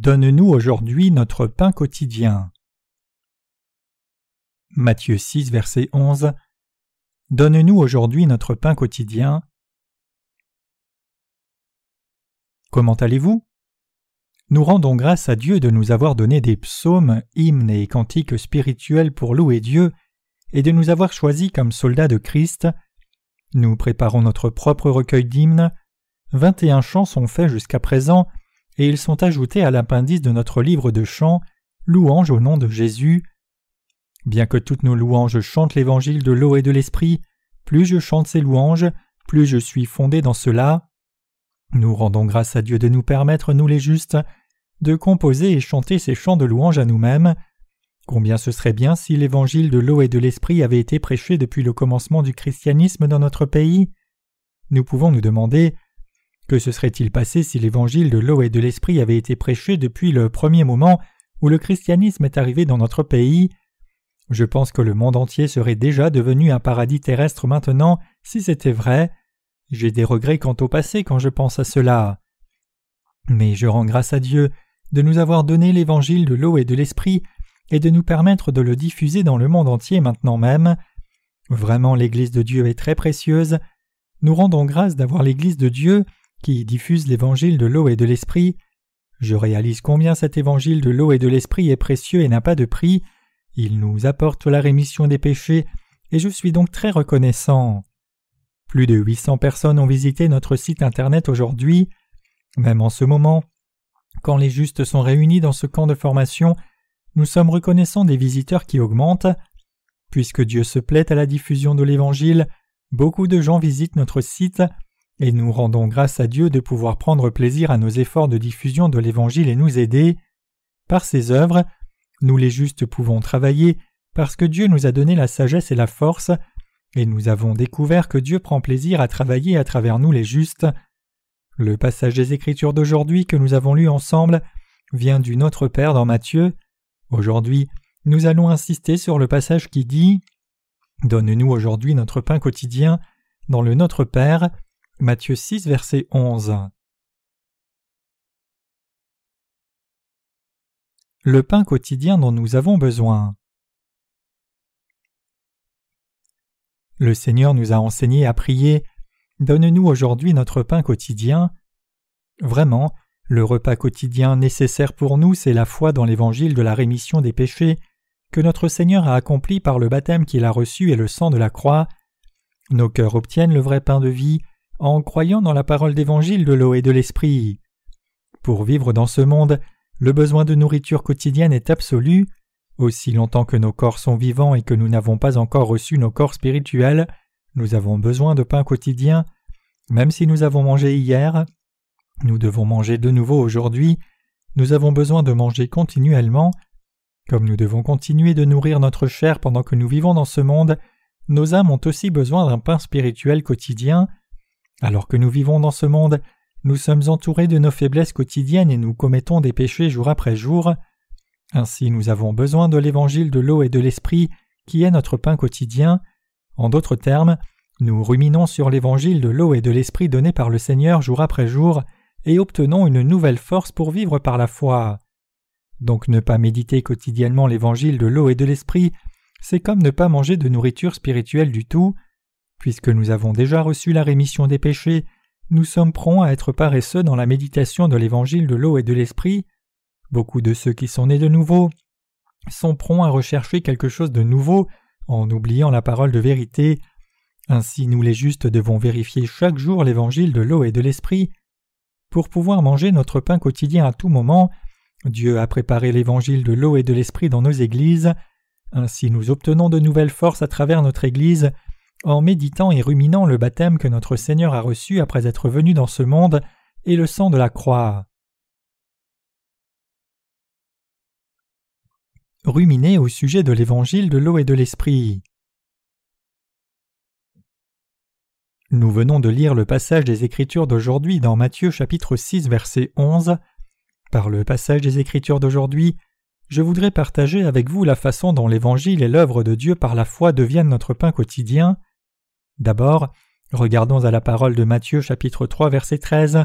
Donne-nous aujourd'hui notre pain quotidien. Matthieu 6, verset 11. Donne-nous aujourd'hui notre pain quotidien. Comment allez-vous? Nous rendons grâce à Dieu de nous avoir donné des psaumes, hymnes et cantiques spirituels pour louer Dieu et de nous avoir choisis comme soldats de Christ. Nous préparons notre propre recueil d'hymnes. Vingt et un chants sont faits jusqu'à présent et ils sont ajoutés à l'appendice de notre livre de chants, Louange au nom de Jésus. Bien que toutes nos louanges chantent l'évangile de l'eau et de l'esprit, plus je chante ces louanges, plus je suis fondé dans cela. Nous rendons grâce à Dieu de nous permettre, nous les justes, de composer et chanter ces chants de louange à nous-mêmes. Combien ce serait bien si l'évangile de l'eau et de l'esprit avait été prêché depuis le commencement du christianisme dans notre pays? Nous pouvons nous demander que se serait-il passé si l'évangile de l'eau et de l'esprit avait été prêché depuis le premier moment où le christianisme est arrivé dans notre pays? Je pense que le monde entier serait déjà devenu un paradis terrestre maintenant si c'était vrai. J'ai des regrets quant au passé quand je pense à cela. Mais je rends grâce à Dieu de nous avoir donné l'évangile de l'eau et de l'esprit et de nous permettre de le diffuser dans le monde entier maintenant même. Vraiment l'Église de Dieu est très précieuse. Nous rendons grâce d'avoir l'Église de Dieu qui diffuse l'évangile de l'eau et de l'esprit. Je réalise combien cet évangile de l'eau et de l'esprit est précieux et n'a pas de prix. Il nous apporte la rémission des péchés, et je suis donc très reconnaissant. Plus de 800 personnes ont visité notre site internet aujourd'hui. Même en ce moment, quand les justes sont réunis dans ce camp de formation, nous sommes reconnaissants des visiteurs qui augmentent. Puisque Dieu se plaît à la diffusion de l'Évangile, beaucoup de gens visitent notre site et nous rendons grâce à Dieu de pouvoir prendre plaisir à nos efforts de diffusion de l'Évangile et nous aider. Par ces œuvres, nous les justes pouvons travailler parce que Dieu nous a donné la sagesse et la force, et nous avons découvert que Dieu prend plaisir à travailler à travers nous les justes. Le passage des Écritures d'aujourd'hui que nous avons lu ensemble vient du Notre Père dans Matthieu. Aujourd'hui, nous allons insister sur le passage qui dit Donne-nous aujourd'hui notre pain quotidien dans le Notre Père. Matthieu 6, verset 11. Le pain quotidien dont nous avons besoin. Le Seigneur nous a enseigné à prier Donne-nous aujourd'hui notre pain quotidien. Vraiment, le repas quotidien nécessaire pour nous, c'est la foi dans l'évangile de la rémission des péchés que notre Seigneur a accompli par le baptême qu'il a reçu et le sang de la croix. Nos cœurs obtiennent le vrai pain de vie en croyant dans la parole d'évangile de l'eau et de l'esprit. Pour vivre dans ce monde, le besoin de nourriture quotidienne est absolu. Aussi longtemps que nos corps sont vivants et que nous n'avons pas encore reçu nos corps spirituels, nous avons besoin de pain quotidien. Même si nous avons mangé hier, nous devons manger de nouveau aujourd'hui. Nous avons besoin de manger continuellement. Comme nous devons continuer de nourrir notre chair pendant que nous vivons dans ce monde, nos âmes ont aussi besoin d'un pain spirituel quotidien. Alors que nous vivons dans ce monde, nous sommes entourés de nos faiblesses quotidiennes et nous commettons des péchés jour après jour. Ainsi nous avons besoin de l'évangile de l'eau et de l'esprit qui est notre pain quotidien. En d'autres termes, nous ruminons sur l'évangile de l'eau et de l'esprit donné par le Seigneur jour après jour et obtenons une nouvelle force pour vivre par la foi. Donc ne pas méditer quotidiennement l'évangile de l'eau et de l'esprit, c'est comme ne pas manger de nourriture spirituelle du tout. Puisque nous avons déjà reçu la rémission des péchés, nous sommes prompts à être paresseux dans la méditation de l'évangile de l'eau et de l'esprit. Beaucoup de ceux qui sont nés de nouveau sont prompts à rechercher quelque chose de nouveau en oubliant la parole de vérité. Ainsi nous les justes devons vérifier chaque jour l'évangile de l'eau et de l'esprit. Pour pouvoir manger notre pain quotidien à tout moment, Dieu a préparé l'évangile de l'eau et de l'esprit dans nos églises. Ainsi nous obtenons de nouvelles forces à travers notre Église en méditant et ruminant le baptême que notre Seigneur a reçu après être venu dans ce monde et le sang de la croix. Ruminer au sujet de l'évangile de l'eau et de l'esprit. Nous venons de lire le passage des Écritures d'aujourd'hui dans Matthieu chapitre 6 verset 11. Par le passage des Écritures d'aujourd'hui, je voudrais partager avec vous la façon dont l'Évangile et l'œuvre de Dieu par la foi deviennent notre pain quotidien. D'abord, regardons à la parole de Matthieu chapitre 3 verset 13.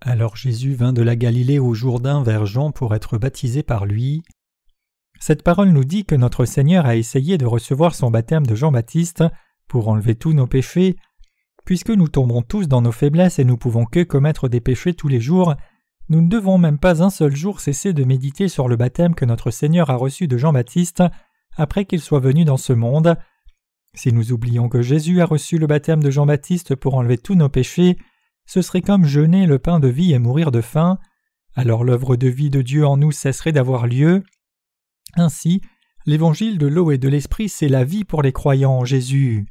Alors Jésus vint de la Galilée au Jourdain vers Jean pour être baptisé par lui. Cette parole nous dit que notre Seigneur a essayé de recevoir son baptême de Jean-Baptiste pour enlever tous nos péchés. Puisque nous tombons tous dans nos faiblesses et nous pouvons que commettre des péchés tous les jours, nous ne devons même pas un seul jour cesser de méditer sur le baptême que notre Seigneur a reçu de Jean-Baptiste après qu'il soit venu dans ce monde. Si nous oublions que Jésus a reçu le baptême de Jean-Baptiste pour enlever tous nos péchés, ce serait comme jeûner le pain de vie et mourir de faim, alors l'œuvre de vie de Dieu en nous cesserait d'avoir lieu. Ainsi, l'évangile de l'eau et de l'esprit, c'est la vie pour les croyants en Jésus.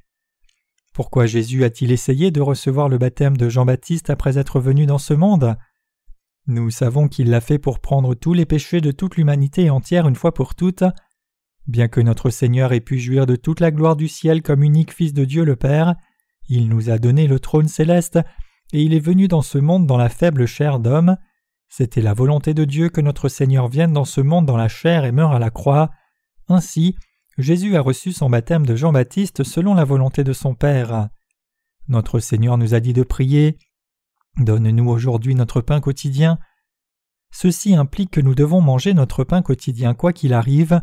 Pourquoi Jésus a-t-il essayé de recevoir le baptême de Jean-Baptiste après être venu dans ce monde? Nous savons qu'il l'a fait pour prendre tous les péchés de toute l'humanité entière une fois pour toutes. Bien que notre Seigneur ait pu jouir de toute la gloire du ciel comme unique Fils de Dieu le Père, il nous a donné le trône céleste et il est venu dans ce monde dans la faible chair d'homme. C'était la volonté de Dieu que notre Seigneur vienne dans ce monde dans la chair et meure à la croix. Ainsi, Jésus a reçu son baptême de Jean-Baptiste selon la volonté de son Père. Notre Seigneur nous a dit de prier Donne-nous aujourd'hui notre pain quotidien. Ceci implique que nous devons manger notre pain quotidien quoi qu'il arrive.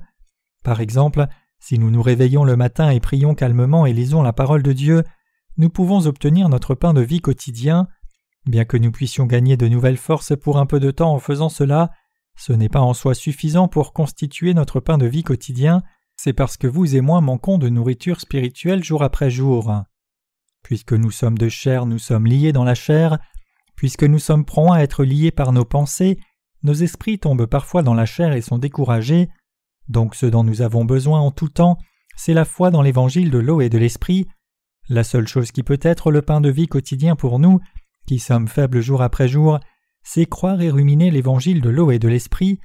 Par exemple, si nous nous réveillons le matin et prions calmement et lisons la parole de Dieu, nous pouvons obtenir notre pain de vie quotidien. Bien que nous puissions gagner de nouvelles forces pour un peu de temps en faisant cela, ce n'est pas en soi suffisant pour constituer notre pain de vie quotidien, c'est parce que vous et moi manquons de nourriture spirituelle jour après jour. Puisque nous sommes de chair, nous sommes liés dans la chair, puisque nous sommes prompts à être liés par nos pensées, nos esprits tombent parfois dans la chair et sont découragés, donc ce dont nous avons besoin en tout temps, c'est la foi dans l'évangile de l'eau et de l'esprit, la seule chose qui peut être le pain de vie quotidien pour nous, qui sommes faibles jour après jour, c'est croire et ruminer l'évangile de l'eau et de l'esprit.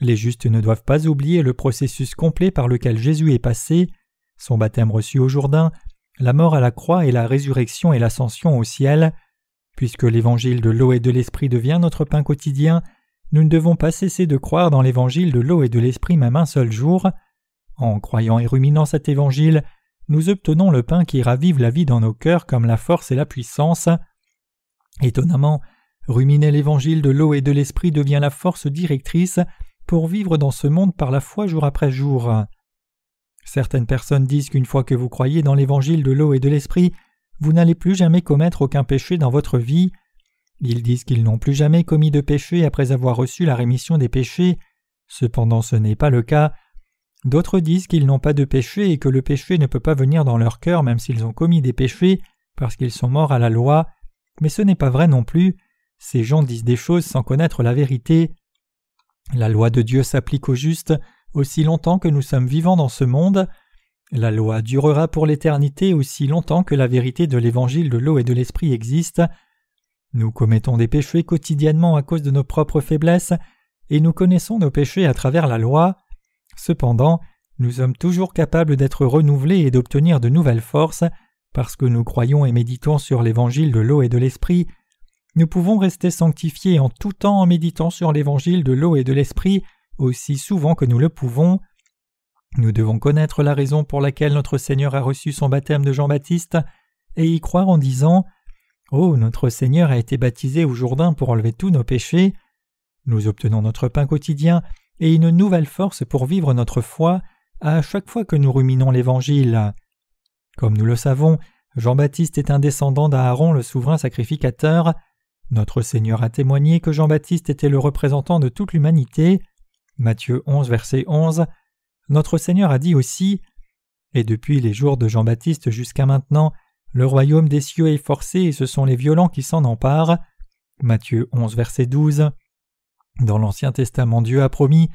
Les justes ne doivent pas oublier le processus complet par lequel Jésus est passé, son baptême reçu au Jourdain, la mort à la croix et la résurrection et l'ascension au ciel. Puisque l'évangile de l'eau et de l'esprit devient notre pain quotidien, nous ne devons pas cesser de croire dans l'évangile de l'eau et de l'esprit même un seul jour. En croyant et ruminant cet évangile, nous obtenons le pain qui ravive la vie dans nos cœurs comme la force et la puissance. Étonnamment, ruminer l'évangile de l'eau et de l'esprit devient la force directrice pour vivre dans ce monde par la foi jour après jour. Certaines personnes disent qu'une fois que vous croyez dans l'évangile de l'eau et de l'esprit, vous n'allez plus jamais commettre aucun péché dans votre vie. Ils disent qu'ils n'ont plus jamais commis de péché après avoir reçu la rémission des péchés. Cependant ce n'est pas le cas, D'autres disent qu'ils n'ont pas de péché et que le péché ne peut pas venir dans leur cœur même s'ils ont commis des péchés parce qu'ils sont morts à la loi, mais ce n'est pas vrai non plus. Ces gens disent des choses sans connaître la vérité. La loi de Dieu s'applique aux justes aussi longtemps que nous sommes vivants dans ce monde. La loi durera pour l'éternité aussi longtemps que la vérité de l'évangile de l'eau et de l'esprit existe. Nous commettons des péchés quotidiennement à cause de nos propres faiblesses, et nous connaissons nos péchés à travers la loi. Cependant, nous sommes toujours capables d'être renouvelés et d'obtenir de nouvelles forces, parce que nous croyons et méditons sur l'évangile de l'eau et de l'esprit. Nous pouvons rester sanctifiés en tout temps en méditant sur l'évangile de l'eau et de l'esprit aussi souvent que nous le pouvons. Nous devons connaître la raison pour laquelle notre Seigneur a reçu son baptême de Jean-Baptiste et y croire en disant Oh, notre Seigneur a été baptisé au Jourdain pour enlever tous nos péchés. Nous obtenons notre pain quotidien et une nouvelle force pour vivre notre foi à chaque fois que nous ruminons l'Évangile. Comme nous le savons, Jean-Baptiste est un descendant d'Aaron le souverain sacrificateur. Notre Seigneur a témoigné que Jean-Baptiste était le représentant de toute l'humanité. Matthieu 11, verset 11. Notre Seigneur a dit aussi Et depuis les jours de Jean-Baptiste jusqu'à maintenant, le royaume des cieux est forcé et ce sont les violents qui s'en emparent. Matthieu 11, verset 12. Dans l'Ancien Testament, Dieu a promis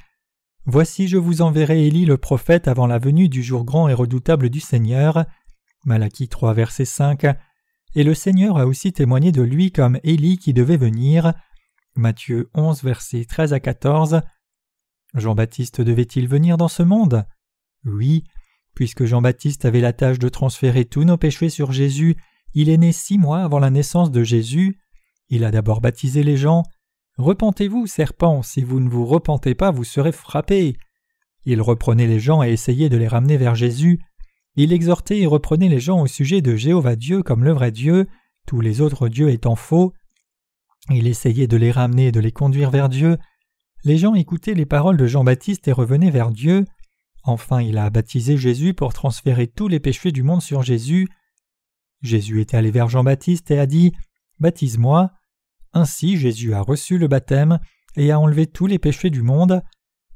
Voici, je vous enverrai Élie le prophète avant la venue du jour grand et redoutable du Seigneur. Malachie 3, verset 5. Et le Seigneur a aussi témoigné de lui comme Élie qui devait venir. Matthieu 11, verset 13 à 14. Jean-Baptiste devait-il venir dans ce monde? Oui, puisque Jean-Baptiste avait la tâche de transférer tous nos péchés sur Jésus, il est né six mois avant la naissance de Jésus. Il a d'abord baptisé les gens, Repentez-vous, serpent, si vous ne vous repentez pas, vous serez frappés. Il reprenait les gens et essayait de les ramener vers Jésus. Il exhortait et reprenait les gens au sujet de Jéhovah Dieu comme le vrai Dieu, tous les autres dieux étant faux. Il essayait de les ramener et de les conduire vers Dieu. Les gens écoutaient les paroles de Jean-Baptiste et revenaient vers Dieu. Enfin, il a baptisé Jésus pour transférer tous les péchés du monde sur Jésus. Jésus est allé vers Jean-Baptiste et a dit Baptise-moi. Ainsi, Jésus a reçu le baptême et a enlevé tous les péchés du monde.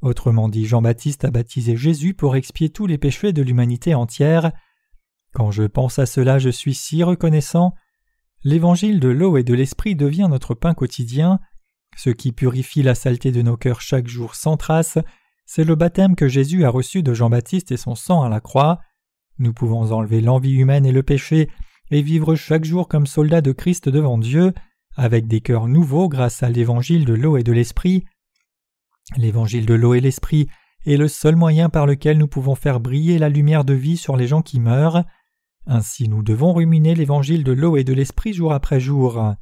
Autrement dit, Jean-Baptiste a baptisé Jésus pour expier tous les péchés de l'humanité entière. Quand je pense à cela, je suis si reconnaissant. L'évangile de l'eau et de l'esprit devient notre pain quotidien. Ce qui purifie la saleté de nos cœurs chaque jour sans trace, c'est le baptême que Jésus a reçu de Jean-Baptiste et son sang à la croix. Nous pouvons enlever l'envie humaine et le péché et vivre chaque jour comme soldats de Christ devant Dieu, avec des cœurs nouveaux grâce à l'évangile de l'eau et de l'esprit. L'évangile de l'eau et l'esprit est le seul moyen par lequel nous pouvons faire briller la lumière de vie sur les gens qui meurent. Ainsi nous devons ruminer l'évangile de l'eau et de l'esprit jour après jour.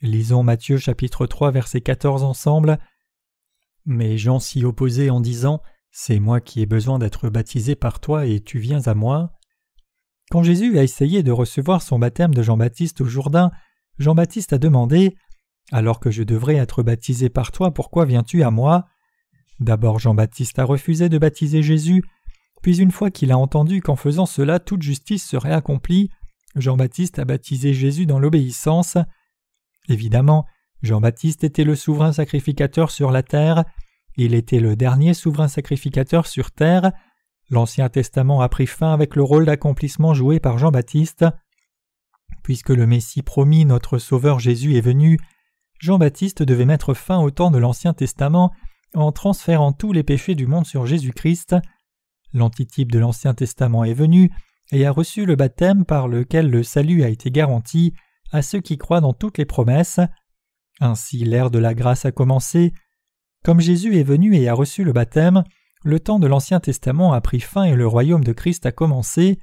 Lisons Matthieu chapitre 3 verset 14 ensemble. Mais Jean s'y opposait en disant C'est moi qui ai besoin d'être baptisé par toi et tu viens à moi. Quand Jésus a essayé de recevoir son baptême de Jean-Baptiste au Jourdain, Jean-Baptiste a demandé Alors que je devrais être baptisé par toi, pourquoi viens-tu à moi? D'abord Jean-Baptiste a refusé de baptiser Jésus, puis une fois qu'il a entendu qu'en faisant cela toute justice serait accomplie, Jean-Baptiste a baptisé Jésus dans l'obéissance. Évidemment, Jean-Baptiste était le souverain sacrificateur sur la terre, il était le dernier souverain sacrificateur sur terre, l'Ancien Testament a pris fin avec le rôle d'accomplissement joué par Jean-Baptiste. Puisque le Messie promis, notre Sauveur Jésus, est venu, Jean-Baptiste devait mettre fin au temps de l'Ancien Testament en transférant tous les péchés du monde sur Jésus-Christ. L'antitype de l'Ancien Testament est venu et a reçu le baptême par lequel le salut a été garanti à ceux qui croient dans toutes les promesses. Ainsi l'ère de la grâce a commencé. Comme Jésus est venu et a reçu le baptême, le temps de l'Ancien Testament a pris fin et le royaume de Christ a commencé.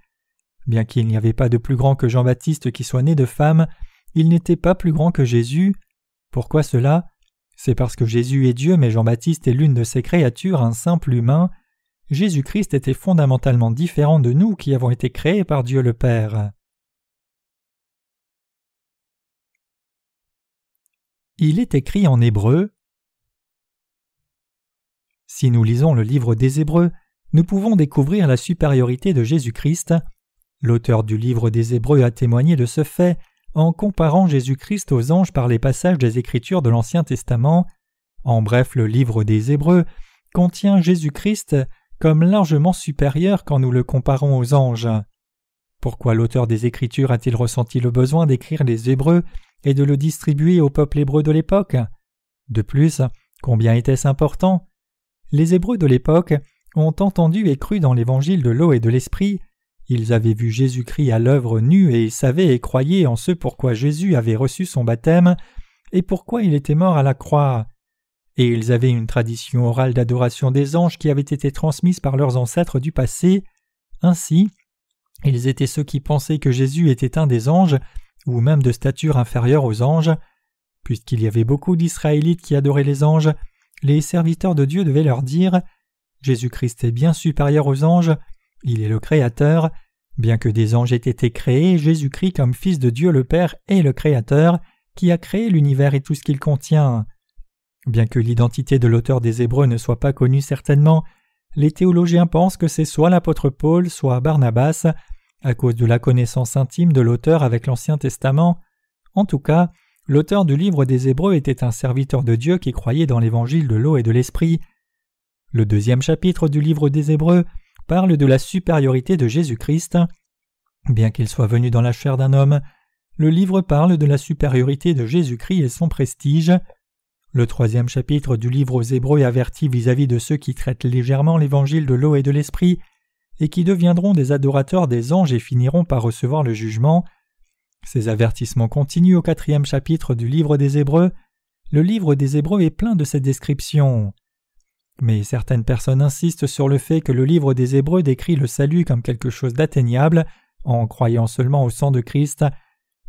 Bien qu'il n'y avait pas de plus grand que Jean-Baptiste qui soit né de femme, il n'était pas plus grand que Jésus. Pourquoi cela? C'est parce que Jésus est Dieu, mais Jean-Baptiste est l'une de ses créatures, un simple humain. Jésus-Christ était fondamentalement différent de nous qui avons été créés par Dieu le Père. Il est écrit en hébreu. Si nous lisons le livre des Hébreux, nous pouvons découvrir la supériorité de Jésus-Christ. L'auteur du livre des Hébreux a témoigné de ce fait en comparant Jésus-Christ aux anges par les passages des Écritures de l'Ancien Testament. En bref, le livre des Hébreux contient Jésus-Christ comme largement supérieur quand nous le comparons aux anges. Pourquoi l'auteur des Écritures a-t-il ressenti le besoin d'écrire les Hébreux et de le distribuer au peuple hébreu de l'époque. De plus, combien était-ce important? Les Hébreux de l'époque ont entendu et cru dans l'évangile de l'eau et de l'esprit, ils avaient vu Jésus-Christ à l'œuvre nue et savaient et croyaient en ce pourquoi Jésus avait reçu son baptême et pourquoi il était mort à la croix. Et ils avaient une tradition orale d'adoration des anges qui avait été transmise par leurs ancêtres du passé. Ainsi, ils étaient ceux qui pensaient que Jésus était un des anges ou même de stature inférieure aux anges. Puisqu'il y avait beaucoup d'Israélites qui adoraient les anges, les serviteurs de Dieu devaient leur dire Jésus-Christ est bien supérieur aux anges, il est le Créateur, bien que des anges aient été créés, Jésus-Christ comme Fils de Dieu le Père est le Créateur, qui a créé l'univers et tout ce qu'il contient. Bien que l'identité de l'auteur des Hébreux ne soit pas connue certainement, les théologiens pensent que c'est soit l'apôtre Paul, soit Barnabas, à cause de la connaissance intime de l'auteur avec l'Ancien Testament. En tout cas, l'auteur du livre des Hébreux était un serviteur de Dieu qui croyait dans l'évangile de l'eau et de l'esprit. Le deuxième chapitre du livre des Hébreux parle de la supériorité de Jésus-Christ. Bien qu'il soit venu dans la chair d'un homme, le livre parle de la supériorité de Jésus-Christ et son prestige. Le troisième chapitre du livre aux Hébreux avertit vis-à-vis -vis de ceux qui traitent légèrement l'évangile de l'eau et de l'esprit et qui deviendront des adorateurs des anges et finiront par recevoir le jugement. Ces avertissements continuent au quatrième chapitre du livre des Hébreux. Le livre des Hébreux est plein de cette description. Mais certaines personnes insistent sur le fait que le livre des Hébreux décrit le salut comme quelque chose d'atteignable, en croyant seulement au sang de Christ.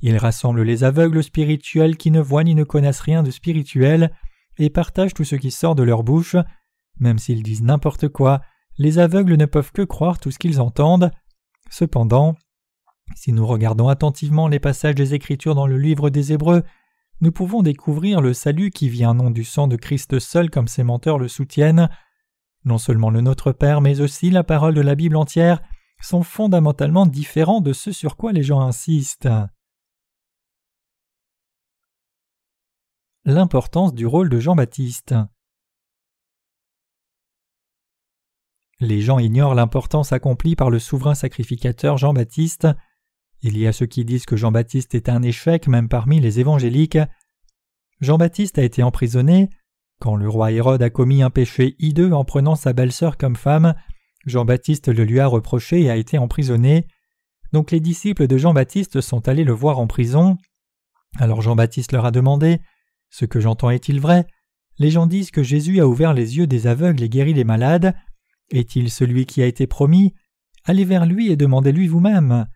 Il rassemble les aveugles spirituels qui ne voient ni ne connaissent rien de spirituel, et partagent tout ce qui sort de leur bouche, même s'ils disent n'importe quoi, les aveugles ne peuvent que croire tout ce qu'ils entendent. Cependant, si nous regardons attentivement les passages des Écritures dans le livre des Hébreux, nous pouvons découvrir le salut qui vient non du sang de Christ seul comme ces menteurs le soutiennent. Non seulement le Notre Père, mais aussi la parole de la Bible entière sont fondamentalement différents de ce sur quoi les gens insistent. L'importance du rôle de Jean-Baptiste. Les gens ignorent l'importance accomplie par le souverain sacrificateur Jean-Baptiste. Il y a ceux qui disent que Jean-Baptiste est un échec même parmi les évangéliques. Jean-Baptiste a été emprisonné. Quand le roi Hérode a commis un péché hideux en prenant sa belle-sœur comme femme, Jean-Baptiste le lui a reproché et a été emprisonné. Donc les disciples de Jean-Baptiste sont allés le voir en prison. Alors Jean-Baptiste leur a demandé Ce que j'entends est-il vrai? Les gens disent que Jésus a ouvert les yeux des aveugles et guéri les malades. Est-il celui qui a été promis? Allez vers lui et demandez-lui vous-même.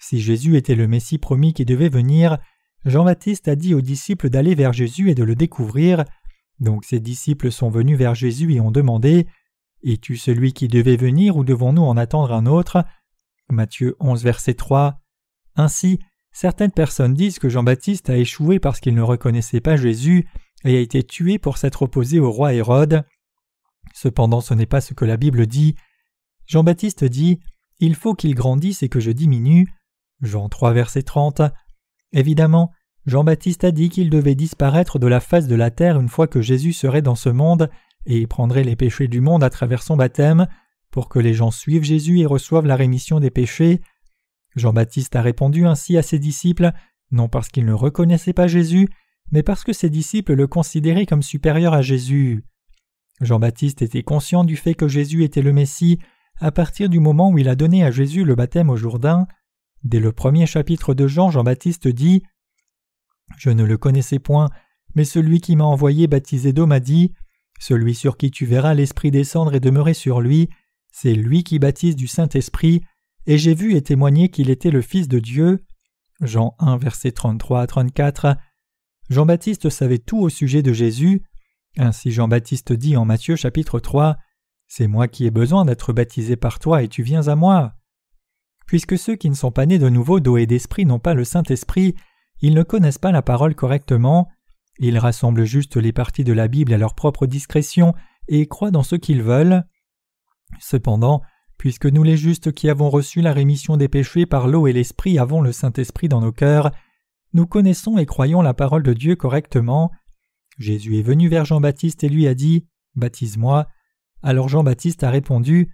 Si Jésus était le Messie promis qui devait venir, Jean-Baptiste a dit aux disciples d'aller vers Jésus et de le découvrir. Donc ses disciples sont venus vers Jésus et ont demandé Es-tu celui qui devait venir ou devons-nous en attendre un autre? Matthieu 11, verset 3. Ainsi, certaines personnes disent que Jean-Baptiste a échoué parce qu'il ne reconnaissait pas Jésus et a été tué pour s'être opposé au roi Hérode. Cependant, ce n'est pas ce que la Bible dit. Jean-Baptiste dit Il faut qu'il grandisse et que je diminue. Jean 3, verset 30. Évidemment, Jean-Baptiste a dit qu'il devait disparaître de la face de la terre une fois que Jésus serait dans ce monde et prendrait les péchés du monde à travers son baptême, pour que les gens suivent Jésus et reçoivent la rémission des péchés. Jean-Baptiste a répondu ainsi à ses disciples, non parce qu'ils ne reconnaissaient pas Jésus, mais parce que ses disciples le considéraient comme supérieur à Jésus. Jean-Baptiste était conscient du fait que Jésus était le Messie à partir du moment où il a donné à Jésus le baptême au Jourdain. Dès le premier chapitre de Jean, Jean-Baptiste dit Je ne le connaissais point, mais celui qui m'a envoyé baptiser d'eau m'a dit Celui sur qui tu verras l'Esprit descendre et demeurer sur lui, c'est lui qui baptise du Saint-Esprit, et j'ai vu et témoigné qu'il était le Fils de Dieu. Jean 1, versets 33 à 34. Jean-Baptiste savait tout au sujet de Jésus, ainsi Jean-Baptiste dit en Matthieu chapitre 3 C'est moi qui ai besoin d'être baptisé par toi et tu viens à moi. Puisque ceux qui ne sont pas nés de nouveau d'eau et d'esprit n'ont pas le Saint-Esprit, ils ne connaissent pas la parole correctement, ils rassemblent juste les parties de la Bible à leur propre discrétion et croient dans ce qu'ils veulent. Cependant, puisque nous les justes qui avons reçu la rémission des péchés par l'eau et l'esprit avons le Saint-Esprit dans nos cœurs, nous connaissons et croyons la parole de Dieu correctement, Jésus est venu vers Jean-Baptiste et lui a dit Baptise-moi. Alors Jean-Baptiste a répondu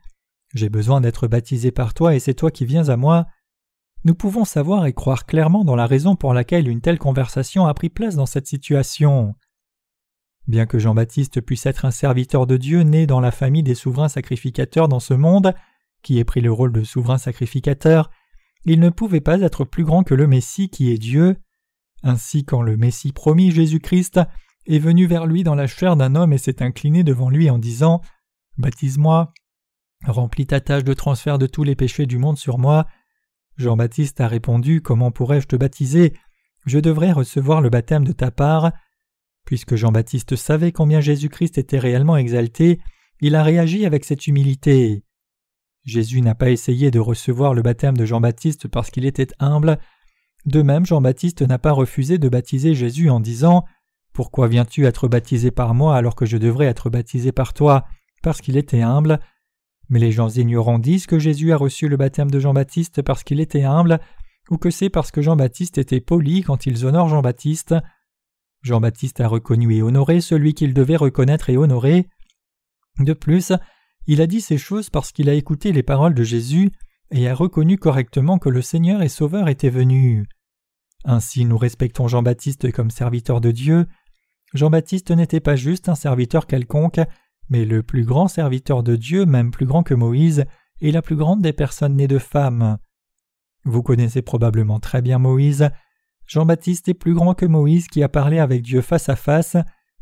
J'ai besoin d'être baptisé par toi et c'est toi qui viens à moi. Nous pouvons savoir et croire clairement dans la raison pour laquelle une telle conversation a pris place dans cette situation. Bien que Jean-Baptiste puisse être un serviteur de Dieu né dans la famille des souverains sacrificateurs dans ce monde, qui ait pris le rôle de souverain sacrificateur, il ne pouvait pas être plus grand que le Messie qui est Dieu. Ainsi quand le Messie promis Jésus-Christ est venu vers lui dans la chair d'un homme et s'est incliné devant lui en disant Baptise-moi, remplis ta tâche de transfert de tous les péchés du monde sur moi. Jean-Baptiste a répondu Comment pourrais-je te baptiser? Je devrais recevoir le baptême de ta part. Puisque Jean-Baptiste savait combien Jésus-Christ était réellement exalté, il a réagi avec cette humilité. Jésus n'a pas essayé de recevoir le baptême de Jean-Baptiste parce qu'il était humble. De même, Jean-Baptiste n'a pas refusé de baptiser Jésus en disant pourquoi viens-tu être baptisé par moi alors que je devrais être baptisé par toi? Parce qu'il était humble. Mais les gens ignorants disent que Jésus a reçu le baptême de Jean-Baptiste parce qu'il était humble, ou que c'est parce que Jean-Baptiste était poli quand ils honorent Jean-Baptiste. Jean-Baptiste a reconnu et honoré celui qu'il devait reconnaître et honorer. De plus, il a dit ces choses parce qu'il a écouté les paroles de Jésus et a reconnu correctement que le Seigneur et Sauveur était venu. Ainsi nous respectons Jean-Baptiste comme serviteur de Dieu, Jean-Baptiste n'était pas juste un serviteur quelconque, mais le plus grand serviteur de Dieu, même plus grand que Moïse, et la plus grande des personnes nées de femmes. Vous connaissez probablement très bien Moïse. Jean-Baptiste est plus grand que Moïse qui a parlé avec Dieu face à face,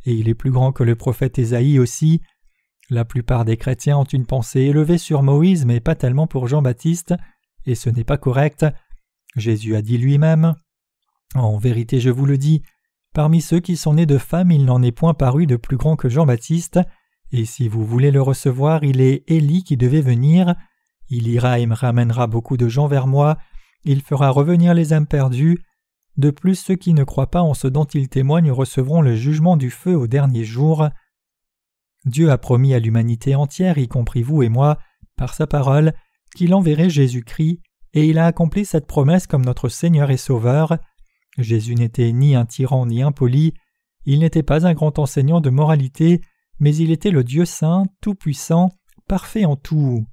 et il est plus grand que le prophète Ésaïe aussi. La plupart des chrétiens ont une pensée élevée sur Moïse, mais pas tellement pour Jean-Baptiste, et ce n'est pas correct. Jésus a dit lui-même En vérité, je vous le dis, Parmi ceux qui sont nés de femmes, il n'en est point paru de plus grand que Jean-Baptiste, et si vous voulez le recevoir, il est Élie qui devait venir. Il ira et me ramènera beaucoup de gens vers moi, il fera revenir les âmes perdues. De plus, ceux qui ne croient pas en ce dont ils témoignent recevront le jugement du feu au dernier jour. Dieu a promis à l'humanité entière, y compris vous et moi, par sa parole, qu'il enverrait Jésus-Christ, et il a accompli cette promesse comme notre Seigneur et Sauveur. Jésus n'était ni un tyran ni impoli, il n'était pas un grand enseignant de moralité, mais il était le Dieu saint, tout-puissant, parfait en tout.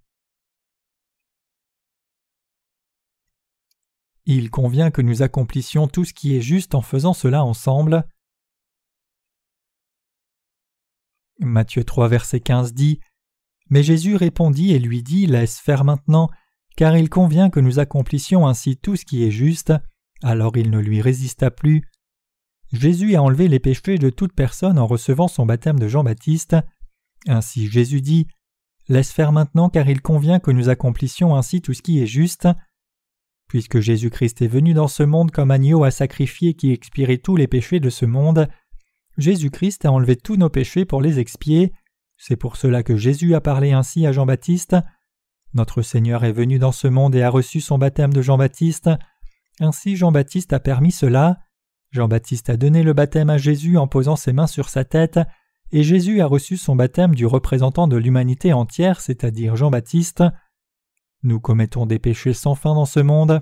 Il convient que nous accomplissions tout ce qui est juste en faisant cela ensemble. Matthieu 3 verset 15 dit Mais Jésus répondit et lui dit Laisse faire maintenant, car il convient que nous accomplissions ainsi tout ce qui est juste. Alors il ne lui résista plus. Jésus a enlevé les péchés de toute personne en recevant son baptême de Jean-Baptiste. Ainsi Jésus dit Laisse faire maintenant, car il convient que nous accomplissions ainsi tout ce qui est juste. Puisque Jésus-Christ est venu dans ce monde comme agneau à sacrifier qui expirait tous les péchés de ce monde, Jésus-Christ a enlevé tous nos péchés pour les expier. C'est pour cela que Jésus a parlé ainsi à Jean-Baptiste. Notre Seigneur est venu dans ce monde et a reçu son baptême de Jean-Baptiste. Ainsi Jean-Baptiste a permis cela. Jean-Baptiste a donné le baptême à Jésus en posant ses mains sur sa tête, et Jésus a reçu son baptême du représentant de l'humanité entière, c'est-à-dire Jean-Baptiste. Nous commettons des péchés sans fin dans ce monde.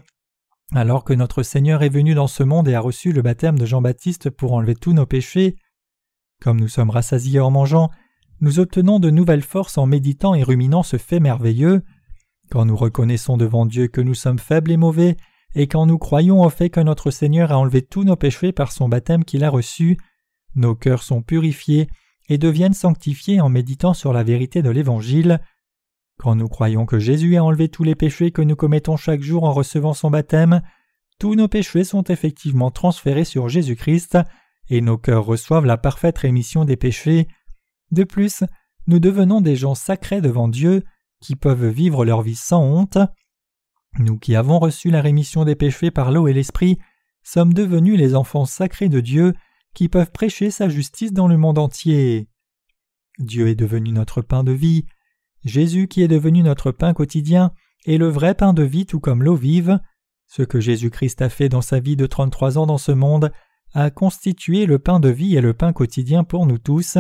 Alors que notre Seigneur est venu dans ce monde et a reçu le baptême de Jean-Baptiste pour enlever tous nos péchés, comme nous sommes rassasiés en mangeant, nous obtenons de nouvelles forces en méditant et ruminant ce fait merveilleux. Quand nous reconnaissons devant Dieu que nous sommes faibles et mauvais, et quand nous croyons au fait que notre Seigneur a enlevé tous nos péchés par son baptême qu'il a reçu, nos cœurs sont purifiés et deviennent sanctifiés en méditant sur la vérité de l'Évangile. Quand nous croyons que Jésus a enlevé tous les péchés que nous commettons chaque jour en recevant son baptême, tous nos péchés sont effectivement transférés sur Jésus-Christ, et nos cœurs reçoivent la parfaite rémission des péchés. De plus, nous devenons des gens sacrés devant Dieu, qui peuvent vivre leur vie sans honte. Nous qui avons reçu la rémission des péchés par l'eau et l'esprit, sommes devenus les enfants sacrés de Dieu, qui peuvent prêcher sa justice dans le monde entier. Dieu est devenu notre pain de vie, Jésus qui est devenu notre pain quotidien est le vrai pain de vie tout comme l'eau vive. Ce que Jésus-Christ a fait dans sa vie de trente-trois ans dans ce monde a constitué le pain de vie et le pain quotidien pour nous tous.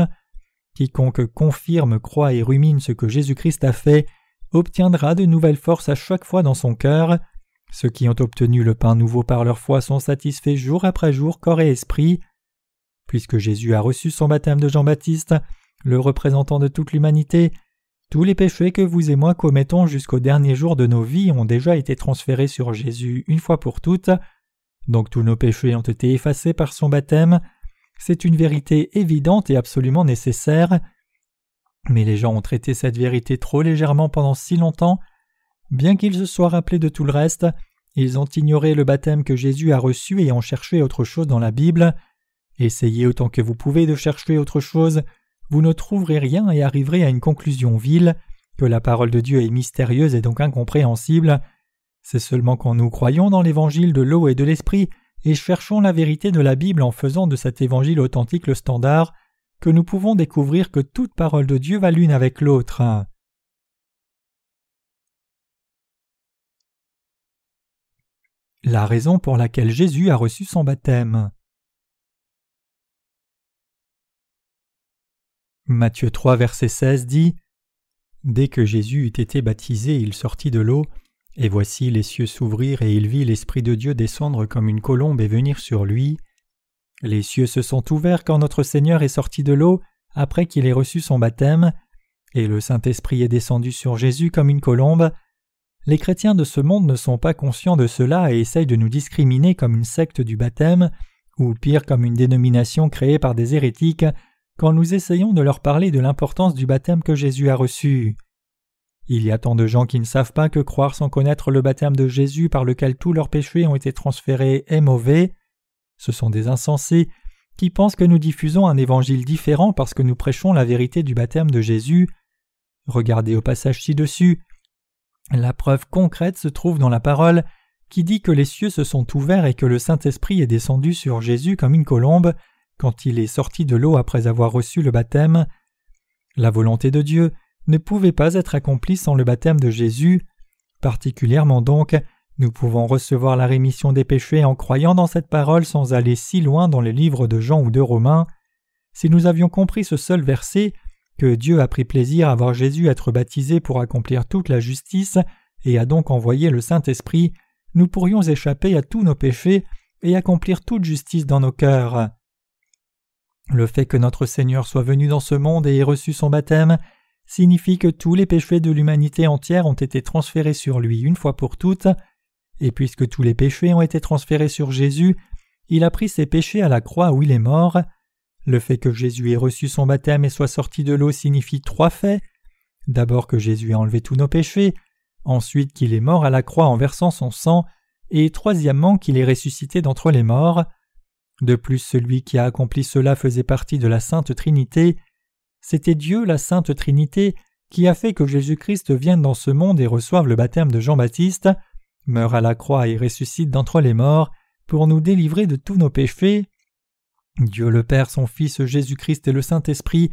Quiconque confirme, croit et rumine ce que Jésus-Christ a fait obtiendra de nouvelles forces à chaque fois dans son cœur. Ceux qui ont obtenu le pain nouveau par leur foi sont satisfaits jour après jour, corps et esprit. Puisque Jésus a reçu son baptême de Jean-Baptiste, le représentant de toute l'humanité, tous les péchés que vous et moi commettons jusqu'au dernier jour de nos vies ont déjà été transférés sur Jésus une fois pour toutes, donc tous nos péchés ont été effacés par son baptême, c'est une vérité évidente et absolument nécessaire. Mais les gens ont traité cette vérité trop légèrement pendant si longtemps, bien qu'ils se soient rappelés de tout le reste, ils ont ignoré le baptême que Jésus a reçu et ont cherché autre chose dans la Bible. Essayez autant que vous pouvez de chercher autre chose, vous ne trouverez rien et arriverez à une conclusion vile, que la parole de Dieu est mystérieuse et donc incompréhensible. C'est seulement quand nous croyons dans l'évangile de l'eau et de l'esprit et cherchons la vérité de la Bible en faisant de cet évangile authentique le standard que nous pouvons découvrir que toute parole de Dieu va l'une avec l'autre. La raison pour laquelle Jésus a reçu son baptême. Matthieu 3, verset 16 dit Dès que Jésus eut été baptisé, il sortit de l'eau, et voici les cieux s'ouvrirent, et il vit l'Esprit de Dieu descendre comme une colombe et venir sur lui. Les cieux se sont ouverts quand notre Seigneur est sorti de l'eau, après qu'il ait reçu son baptême, et le Saint-Esprit est descendu sur Jésus comme une colombe. Les chrétiens de ce monde ne sont pas conscients de cela et essayent de nous discriminer comme une secte du baptême, ou pire comme une dénomination créée par des hérétiques quand nous essayons de leur parler de l'importance du baptême que Jésus a reçu. Il y a tant de gens qui ne savent pas que croire sans connaître le baptême de Jésus par lequel tous leurs péchés ont été transférés est mauvais. Ce sont des insensés qui pensent que nous diffusons un évangile différent parce que nous prêchons la vérité du baptême de Jésus. Regardez au passage ci-dessus. La preuve concrète se trouve dans la parole qui dit que les cieux se sont ouverts et que le Saint-Esprit est descendu sur Jésus comme une colombe quand il est sorti de l'eau après avoir reçu le baptême. La volonté de Dieu ne pouvait pas être accomplie sans le baptême de Jésus, particulièrement donc Nous pouvons recevoir la rémission des péchés en croyant dans cette parole sans aller si loin dans les livres de Jean ou de Romains. Si nous avions compris ce seul verset, que Dieu a pris plaisir à voir Jésus être baptisé pour accomplir toute la justice et a donc envoyé le Saint-Esprit, nous pourrions échapper à tous nos péchés et accomplir toute justice dans nos cœurs. Le fait que notre Seigneur soit venu dans ce monde et ait reçu son baptême signifie que tous les péchés de l'humanité entière ont été transférés sur lui une fois pour toutes, et puisque tous les péchés ont été transférés sur Jésus, il a pris ses péchés à la croix où il est mort. Le fait que Jésus ait reçu son baptême et soit sorti de l'eau signifie trois faits. D'abord que Jésus a enlevé tous nos péchés, ensuite qu'il est mort à la croix en versant son sang, et troisièmement qu'il est ressuscité d'entre les morts. De plus celui qui a accompli cela faisait partie de la Sainte Trinité. C'était Dieu, la Sainte Trinité, qui a fait que Jésus-Christ vienne dans ce monde et reçoive le baptême de Jean-Baptiste, meurt à la croix et ressuscite d'entre les morts, pour nous délivrer de tous nos péchés. Dieu le Père, son Fils Jésus-Christ et le Saint-Esprit,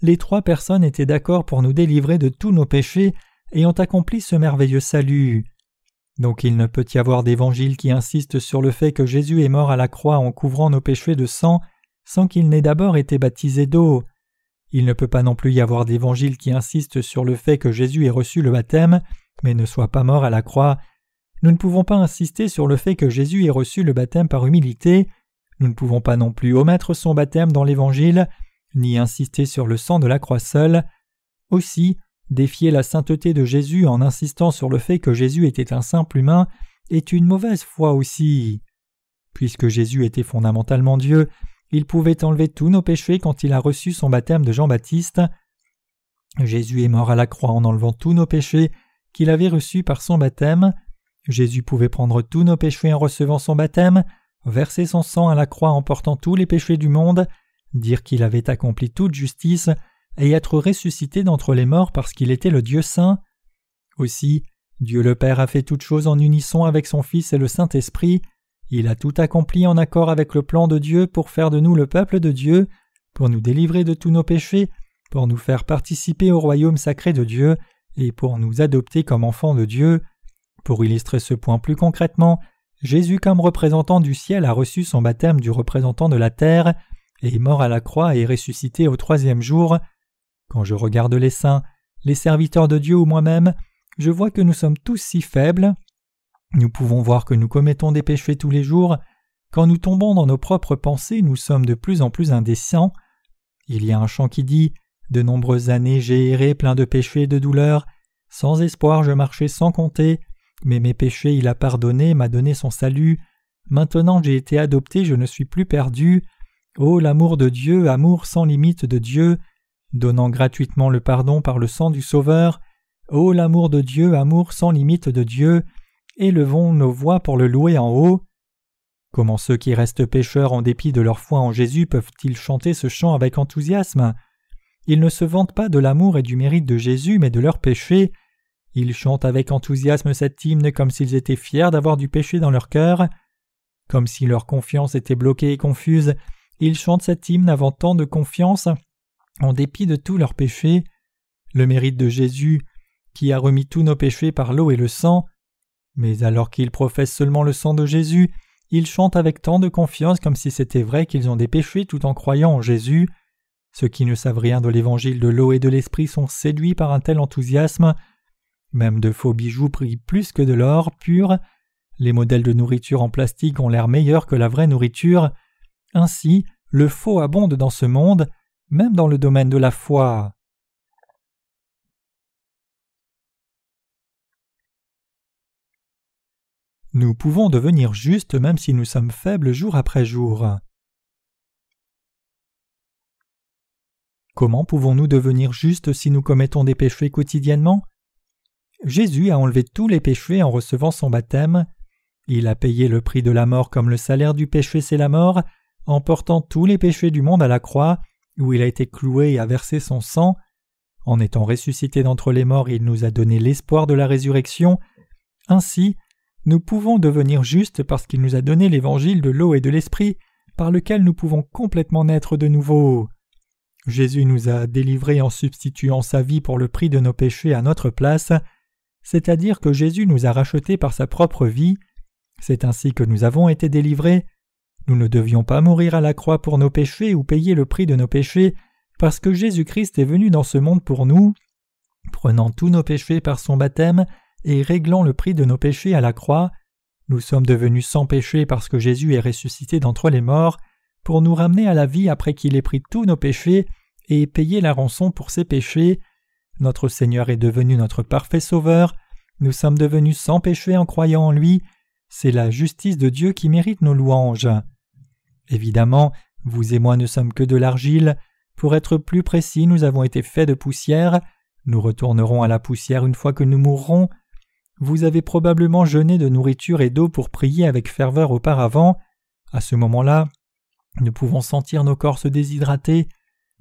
les trois personnes étaient d'accord pour nous délivrer de tous nos péchés et ont accompli ce merveilleux salut. Donc il ne peut y avoir d'évangile qui insiste sur le fait que Jésus est mort à la croix en couvrant nos péchés de sang sans qu'il n'ait d'abord été baptisé d'eau. Il ne peut pas non plus y avoir d'évangile qui insiste sur le fait que Jésus ait reçu le baptême, mais ne soit pas mort à la croix. Nous ne pouvons pas insister sur le fait que Jésus ait reçu le baptême par humilité. Nous ne pouvons pas non plus omettre son baptême dans l'Évangile, ni insister sur le sang de la croix seule. Aussi, Défier la sainteté de Jésus en insistant sur le fait que Jésus était un simple humain est une mauvaise foi aussi. Puisque Jésus était fondamentalement Dieu, il pouvait enlever tous nos péchés quand il a reçu son baptême de Jean-Baptiste. Jésus est mort à la croix en enlevant tous nos péchés qu'il avait reçus par son baptême. Jésus pouvait prendre tous nos péchés en recevant son baptême, verser son sang à la croix en portant tous les péchés du monde, dire qu'il avait accompli toute justice, et être ressuscité d'entre les morts parce qu'il était le Dieu saint. Aussi, Dieu le Père a fait toutes choses en unisson avec son Fils et le Saint-Esprit, il a tout accompli en accord avec le plan de Dieu pour faire de nous le peuple de Dieu, pour nous délivrer de tous nos péchés, pour nous faire participer au royaume sacré de Dieu, et pour nous adopter comme enfants de Dieu. Pour illustrer ce point plus concrètement, Jésus comme représentant du ciel a reçu son baptême du représentant de la terre, et est mort à la croix et ressuscité au troisième jour, quand je regarde les saints, les serviteurs de Dieu ou moi-même, je vois que nous sommes tous si faibles. Nous pouvons voir que nous commettons des péchés tous les jours. Quand nous tombons dans nos propres pensées, nous sommes de plus en plus indécents. Il y a un chant qui dit De nombreuses années j'ai erré plein de péchés et de douleurs. Sans espoir je marchais sans compter. Mais mes péchés il a pardonné, m'a donné son salut. Maintenant j'ai été adopté, je ne suis plus perdu. Ô l'amour de Dieu, amour sans limite de Dieu donnant gratuitement le pardon par le sang du Sauveur. Ô l'amour de Dieu, amour sans limite de Dieu, élevons nos voix pour le louer en haut. Comment ceux qui restent pécheurs en dépit de leur foi en Jésus peuvent-ils chanter ce chant avec enthousiasme? Ils ne se vantent pas de l'amour et du mérite de Jésus, mais de leur péché. Ils chantent avec enthousiasme cet hymne comme s'ils étaient fiers d'avoir du péché dans leur cœur. Comme si leur confiance était bloquée et confuse, ils chantent cet hymne avant tant de confiance en dépit de tous leurs péchés, le mérite de Jésus, qui a remis tous nos péchés par l'eau et le sang, mais alors qu'ils professent seulement le sang de Jésus, ils chantent avec tant de confiance comme si c'était vrai qu'ils ont des péchés tout en croyant en Jésus. Ceux qui ne savent rien de l'évangile de l'eau et de l'esprit sont séduits par un tel enthousiasme. Même de faux bijoux prient plus que de l'or pur. Les modèles de nourriture en plastique ont l'air meilleurs que la vraie nourriture. Ainsi, le faux abonde dans ce monde, même dans le domaine de la foi. Nous pouvons devenir justes même si nous sommes faibles jour après jour. Comment pouvons-nous devenir justes si nous commettons des péchés quotidiennement? Jésus a enlevé tous les péchés en recevant son baptême. Il a payé le prix de la mort comme le salaire du péché c'est la mort, en portant tous les péchés du monde à la croix, où il a été cloué et a versé son sang. En étant ressuscité d'entre les morts, il nous a donné l'espoir de la résurrection. Ainsi, nous pouvons devenir justes parce qu'il nous a donné l'évangile de l'eau et de l'esprit, par lequel nous pouvons complètement naître de nouveau. Jésus nous a délivrés en substituant sa vie pour le prix de nos péchés à notre place. C'est-à-dire que Jésus nous a rachetés par sa propre vie. C'est ainsi que nous avons été délivrés. Nous ne devions pas mourir à la croix pour nos péchés ou payer le prix de nos péchés, parce que Jésus-Christ est venu dans ce monde pour nous, prenant tous nos péchés par son baptême et réglant le prix de nos péchés à la croix. Nous sommes devenus sans péché parce que Jésus est ressuscité d'entre les morts, pour nous ramener à la vie après qu'il ait pris tous nos péchés et payé la rançon pour ses péchés. Notre Seigneur est devenu notre parfait Sauveur, nous sommes devenus sans péché en croyant en lui, c'est la justice de Dieu qui mérite nos louanges. Évidemment, vous et moi ne sommes que de l'argile, pour être plus précis, nous avons été faits de poussière, nous retournerons à la poussière une fois que nous mourrons. Vous avez probablement jeûné de nourriture et d'eau pour prier avec ferveur auparavant. À ce moment-là, nous pouvons sentir nos corps se déshydrater.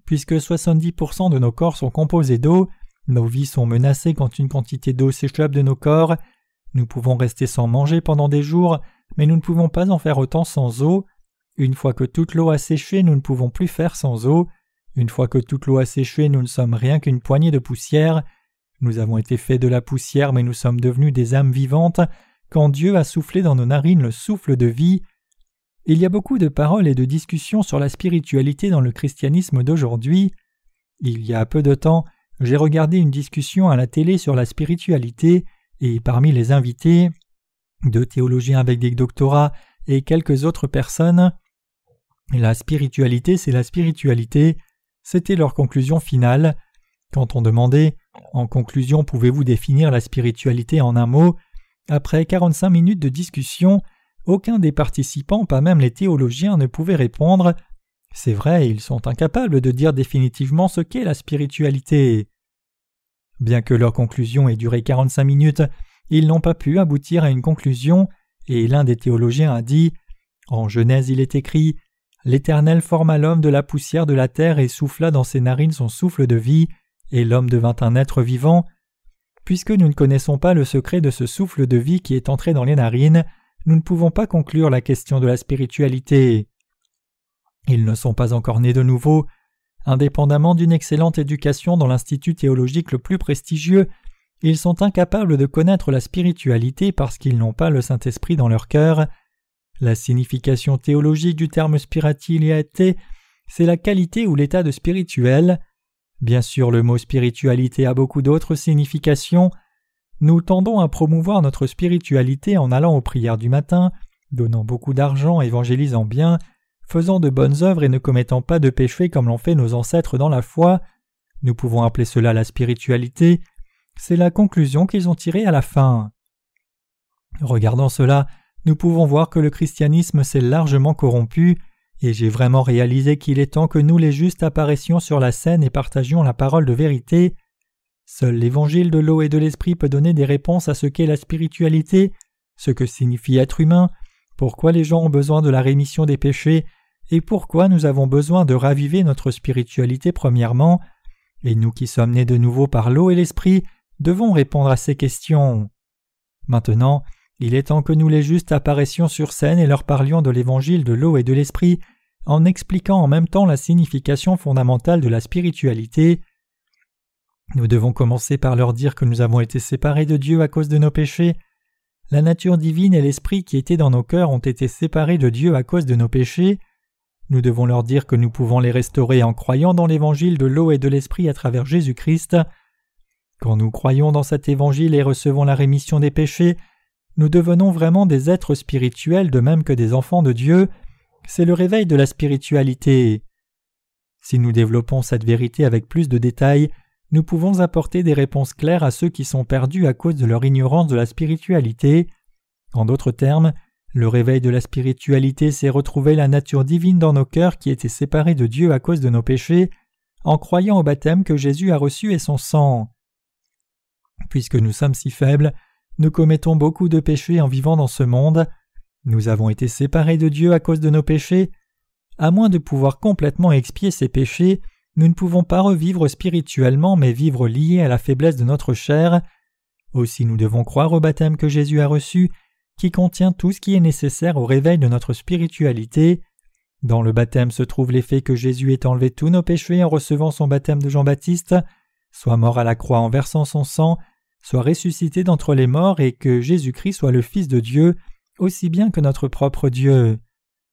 Puisque 70% de nos corps sont composés d'eau, nos vies sont menacées quand une quantité d'eau s'échappe de nos corps. Nous pouvons rester sans manger pendant des jours, mais nous ne pouvons pas en faire autant sans eau. Une fois que toute l'eau a séché, nous ne pouvons plus faire sans eau. Une fois que toute l'eau a séché, nous ne sommes rien qu'une poignée de poussière. Nous avons été faits de la poussière, mais nous sommes devenus des âmes vivantes quand Dieu a soufflé dans nos narines le souffle de vie. Il y a beaucoup de paroles et de discussions sur la spiritualité dans le christianisme d'aujourd'hui. Il y a peu de temps, j'ai regardé une discussion à la télé sur la spiritualité, et parmi les invités, deux théologiens avec des doctorats et quelques autres personnes, la spiritualité c'est la spiritualité, c'était leur conclusion finale. Quand on demandait En conclusion, pouvez-vous définir la spiritualité en un mot? Après 45 minutes de discussion, aucun des participants, pas même les théologiens, ne pouvait répondre. C'est vrai, ils sont incapables de dire définitivement ce qu'est la spiritualité. Bien que leur conclusion ait duré 45 minutes, ils n'ont pas pu aboutir à une conclusion, et l'un des théologiens a dit En Genèse il est écrit L'Éternel forma l'homme de la poussière de la terre et souffla dans ses narines son souffle de vie, et l'homme devint un être vivant. Puisque nous ne connaissons pas le secret de ce souffle de vie qui est entré dans les narines, nous ne pouvons pas conclure la question de la spiritualité. Ils ne sont pas encore nés de nouveau. Indépendamment d'une excellente éducation dans l'institut théologique le plus prestigieux, ils sont incapables de connaître la spiritualité parce qu'ils n'ont pas le Saint-Esprit dans leur cœur. La signification théologique du terme spiritualité, c'est la qualité ou l'état de spirituel. Bien sûr, le mot spiritualité a beaucoup d'autres significations. Nous tendons à promouvoir notre spiritualité en allant aux prières du matin, donnant beaucoup d'argent, évangélisant bien, faisant de bonnes œuvres et ne commettant pas de péchés comme l'ont fait nos ancêtres dans la foi. Nous pouvons appeler cela la spiritualité. C'est la conclusion qu'ils ont tirée à la fin. Regardant cela, nous pouvons voir que le christianisme s'est largement corrompu, et j'ai vraiment réalisé qu'il est temps que nous les justes apparaissions sur la scène et partagions la parole de vérité. Seul l'évangile de l'eau et de l'esprit peut donner des réponses à ce qu'est la spiritualité, ce que signifie être humain, pourquoi les gens ont besoin de la rémission des péchés, et pourquoi nous avons besoin de raviver notre spiritualité premièrement, et nous qui sommes nés de nouveau par l'eau et l'esprit devons répondre à ces questions. Maintenant, il est temps que nous les justes apparaissions sur scène et leur parlions de l'évangile de l'eau et de l'esprit, en expliquant en même temps la signification fondamentale de la spiritualité, nous devons commencer par leur dire que nous avons été séparés de Dieu à cause de nos péchés. La nature divine et l'esprit qui étaient dans nos cœurs ont été séparés de Dieu à cause de nos péchés. Nous devons leur dire que nous pouvons les restaurer en croyant dans l'évangile de l'eau et de l'esprit à travers Jésus-Christ. Quand nous croyons dans cet évangile et recevons la rémission des péchés, nous devenons vraiment des êtres spirituels de même que des enfants de Dieu. C'est le réveil de la spiritualité. Si nous développons cette vérité avec plus de détails, nous pouvons apporter des réponses claires à ceux qui sont perdus à cause de leur ignorance de la spiritualité. En d'autres termes, le réveil de la spiritualité, c'est retrouver la nature divine dans nos cœurs qui étaient séparés de Dieu à cause de nos péchés, en croyant au baptême que Jésus a reçu et son sang. Puisque nous sommes si faibles, nous commettons beaucoup de péchés en vivant dans ce monde. Nous avons été séparés de Dieu à cause de nos péchés. À moins de pouvoir complètement expier ces péchés, nous ne pouvons pas revivre spirituellement mais vivre liés à la faiblesse de notre chair. Aussi nous devons croire au baptême que Jésus a reçu, qui contient tout ce qui est nécessaire au réveil de notre spiritualité. Dans le baptême se trouve l'effet que Jésus ait enlevé tous nos péchés en recevant son baptême de Jean-Baptiste, soit mort à la croix en versant son sang, soit ressuscité d'entre les morts et que Jésus-Christ soit le Fils de Dieu, aussi bien que notre propre Dieu.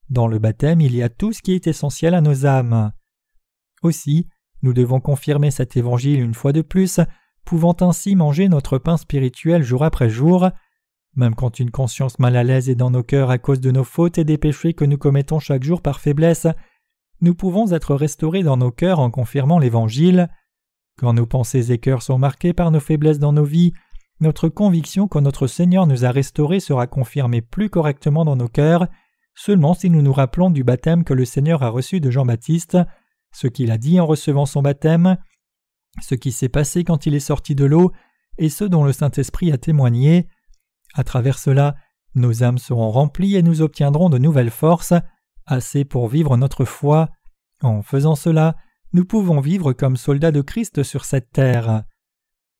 Dans le baptême, il y a tout ce qui est essentiel à nos âmes. Aussi, nous devons confirmer cet évangile une fois de plus, pouvant ainsi manger notre pain spirituel jour après jour. Même quand une conscience mal à l'aise est dans nos cœurs à cause de nos fautes et des péchés que nous commettons chaque jour par faiblesse, nous pouvons être restaurés dans nos cœurs en confirmant l'Évangile. Quand nos pensées et cœurs sont marqués par nos faiblesses dans nos vies, notre conviction que notre Seigneur nous a restaurés sera confirmée plus correctement dans nos cœurs, seulement si nous nous rappelons du baptême que le Seigneur a reçu de Jean-Baptiste, ce qu'il a dit en recevant son baptême, ce qui s'est passé quand il est sorti de l'eau, et ce dont le Saint-Esprit a témoigné. À travers cela, nos âmes seront remplies et nous obtiendrons de nouvelles forces, assez pour vivre notre foi. En faisant cela, nous pouvons vivre comme soldats de Christ sur cette terre.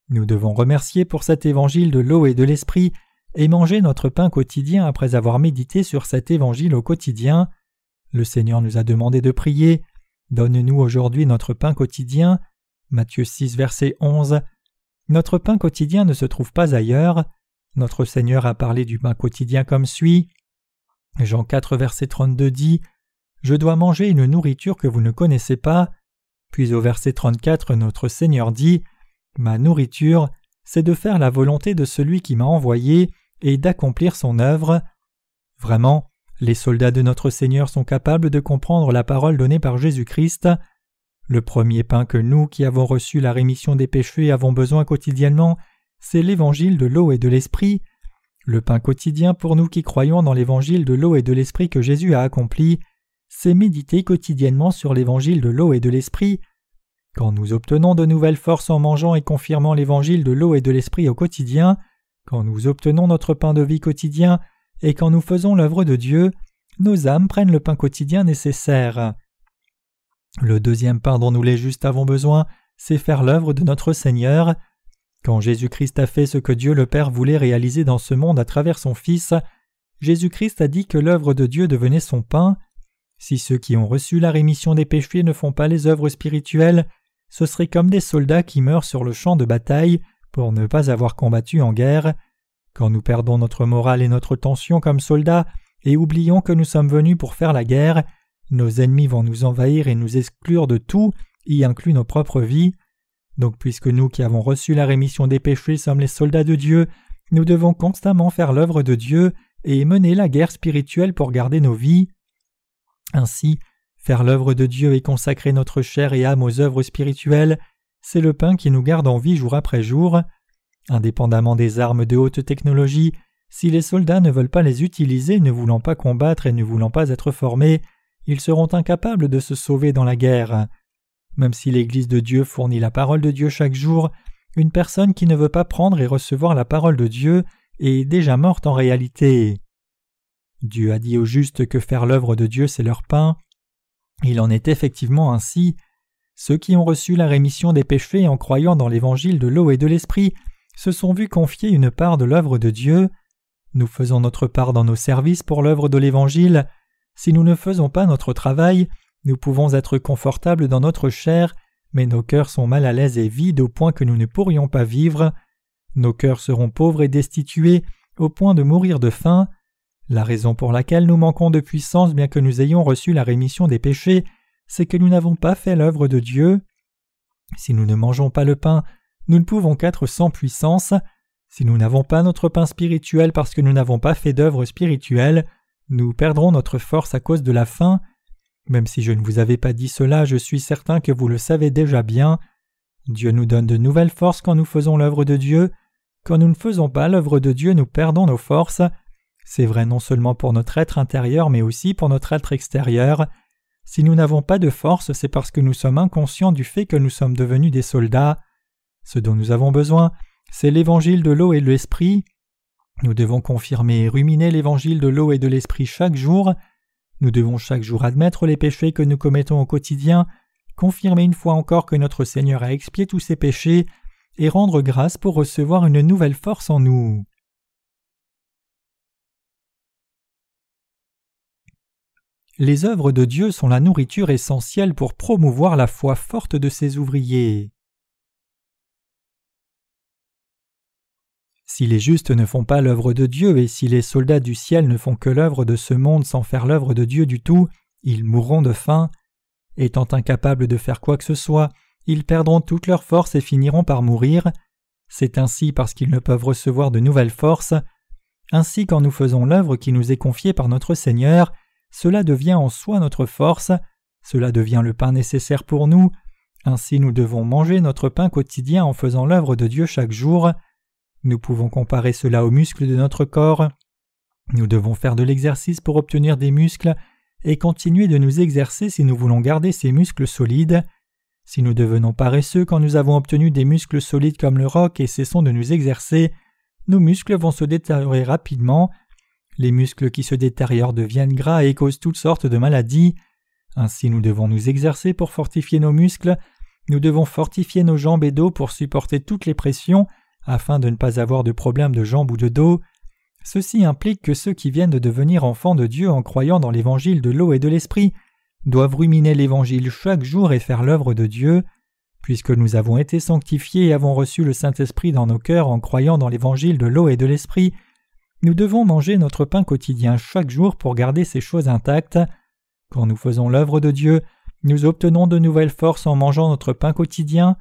Nous devons remercier pour cet évangile de l'eau et de l'esprit et manger notre pain quotidien après avoir médité sur cet évangile au quotidien. Le Seigneur nous a demandé de prier. Donne-nous aujourd'hui notre pain quotidien. Matthieu 6, verset 11. Notre pain quotidien ne se trouve pas ailleurs. Notre Seigneur a parlé du pain quotidien comme suit. Jean 4, verset 32 dit Je dois manger une nourriture que vous ne connaissez pas. Puis au verset 34, notre Seigneur dit Ma nourriture, c'est de faire la volonté de celui qui m'a envoyé et d'accomplir son œuvre. Vraiment, les soldats de notre Seigneur sont capables de comprendre la parole donnée par Jésus-Christ. Le premier pain que nous qui avons reçu la rémission des péchés avons besoin quotidiennement, c'est l'évangile de l'eau et de l'esprit. Le pain quotidien pour nous qui croyons dans l'évangile de l'eau et de l'esprit que Jésus a accompli, c'est méditer quotidiennement sur l'évangile de l'eau et de l'esprit. Quand nous obtenons de nouvelles forces en mangeant et confirmant l'évangile de l'eau et de l'esprit au quotidien, quand nous obtenons notre pain de vie quotidien et quand nous faisons l'œuvre de Dieu, nos âmes prennent le pain quotidien nécessaire. Le deuxième pain dont nous les justes avons besoin, c'est faire l'œuvre de notre Seigneur. Quand Jésus-Christ a fait ce que Dieu le Père voulait réaliser dans ce monde à travers son Fils, Jésus-Christ a dit que l'œuvre de Dieu devenait son pain. Si ceux qui ont reçu la rémission des péchés ne font pas les œuvres spirituelles, ce serait comme des soldats qui meurent sur le champ de bataille pour ne pas avoir combattu en guerre. Quand nous perdons notre morale et notre tension comme soldats et oublions que nous sommes venus pour faire la guerre, nos ennemis vont nous envahir et nous exclure de tout, y inclut nos propres vies. Donc puisque nous qui avons reçu la rémission des péchés sommes les soldats de Dieu, nous devons constamment faire l'œuvre de Dieu et mener la guerre spirituelle pour garder nos vies. Ainsi, faire l'œuvre de Dieu et consacrer notre chair et âme aux œuvres spirituelles, c'est le pain qui nous garde en vie jour après jour. Indépendamment des armes de haute technologie, si les soldats ne veulent pas les utiliser, ne voulant pas combattre et ne voulant pas être formés, ils seront incapables de se sauver dans la guerre. Même si l'Église de Dieu fournit la parole de Dieu chaque jour, une personne qui ne veut pas prendre et recevoir la parole de Dieu est déjà morte en réalité. Dieu a dit aux justes que faire l'œuvre de Dieu c'est leur pain. Il en est effectivement ainsi. Ceux qui ont reçu la rémission des péchés en croyant dans l'évangile de l'eau et de l'esprit se sont vus confier une part de l'œuvre de Dieu. Nous faisons notre part dans nos services pour l'œuvre de l'évangile. Si nous ne faisons pas notre travail, nous pouvons être confortables dans notre chair, mais nos cœurs sont mal à l'aise et vides au point que nous ne pourrions pas vivre. Nos cœurs seront pauvres et destitués au point de mourir de faim. La raison pour laquelle nous manquons de puissance bien que nous ayons reçu la rémission des péchés, c'est que nous n'avons pas fait l'œuvre de Dieu. Si nous ne mangeons pas le pain, nous ne pouvons qu'être sans puissance. Si nous n'avons pas notre pain spirituel parce que nous n'avons pas fait d'œuvre spirituelle, nous perdrons notre force à cause de la faim. Même si je ne vous avais pas dit cela, je suis certain que vous le savez déjà bien. Dieu nous donne de nouvelles forces quand nous faisons l'œuvre de Dieu. Quand nous ne faisons pas l'œuvre de Dieu, nous perdons nos forces. C'est vrai non seulement pour notre être intérieur, mais aussi pour notre être extérieur. Si nous n'avons pas de force, c'est parce que nous sommes inconscients du fait que nous sommes devenus des soldats. Ce dont nous avons besoin, c'est l'évangile de l'eau et de l'esprit. Nous devons confirmer et ruminer l'évangile de l'eau et de l'esprit chaque jour. Nous devons chaque jour admettre les péchés que nous commettons au quotidien, confirmer une fois encore que notre Seigneur a expié tous ses péchés, et rendre grâce pour recevoir une nouvelle force en nous. Les œuvres de Dieu sont la nourriture essentielle pour promouvoir la foi forte de ses ouvriers. Si les justes ne font pas l'œuvre de Dieu et si les soldats du ciel ne font que l'œuvre de ce monde sans faire l'œuvre de Dieu du tout, ils mourront de faim. Étant incapables de faire quoi que ce soit, ils perdront toute leur force et finiront par mourir. C'est ainsi parce qu'ils ne peuvent recevoir de nouvelles forces. Ainsi quand nous faisons l'œuvre qui nous est confiée par notre Seigneur, cela devient en soi notre force, cela devient le pain nécessaire pour nous, ainsi nous devons manger notre pain quotidien en faisant l'œuvre de Dieu chaque jour. Nous pouvons comparer cela aux muscles de notre corps. Nous devons faire de l'exercice pour obtenir des muscles et continuer de nous exercer si nous voulons garder ces muscles solides. Si nous devenons paresseux quand nous avons obtenu des muscles solides comme le roc et cessons de nous exercer, nos muscles vont se détériorer rapidement. Les muscles qui se détériorent deviennent gras et causent toutes sortes de maladies. Ainsi nous devons nous exercer pour fortifier nos muscles, nous devons fortifier nos jambes et dos pour supporter toutes les pressions afin de ne pas avoir de problème de jambes ou de dos. Ceci implique que ceux qui viennent de devenir enfants de Dieu en croyant dans l'évangile de l'eau et de l'esprit doivent ruminer l'évangile chaque jour et faire l'œuvre de Dieu. Puisque nous avons été sanctifiés et avons reçu le Saint-Esprit dans nos cœurs en croyant dans l'évangile de l'eau et de l'esprit, nous devons manger notre pain quotidien chaque jour pour garder ces choses intactes. Quand nous faisons l'œuvre de Dieu, nous obtenons de nouvelles forces en mangeant notre pain quotidien.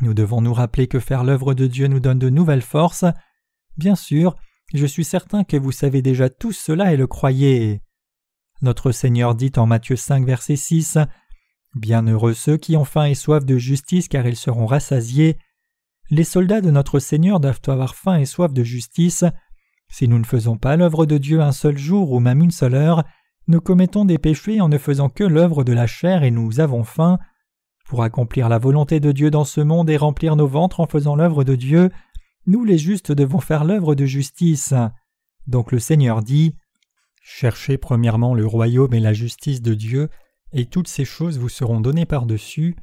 Nous devons nous rappeler que faire l'œuvre de Dieu nous donne de nouvelles forces. Bien sûr, je suis certain que vous savez déjà tout cela et le croyez. Notre Seigneur dit en Matthieu 5, verset 6 Bienheureux ceux qui ont faim et soif de justice, car ils seront rassasiés. Les soldats de notre Seigneur doivent avoir faim et soif de justice. Si nous ne faisons pas l'œuvre de Dieu un seul jour ou même une seule heure, nous commettons des péchés en ne faisant que l'œuvre de la chair et nous avons faim. Pour accomplir la volonté de Dieu dans ce monde et remplir nos ventres en faisant l'œuvre de Dieu, nous les justes devons faire l'œuvre de justice. Donc le Seigneur dit Cherchez premièrement le royaume et la justice de Dieu, et toutes ces choses vous seront données par-dessus.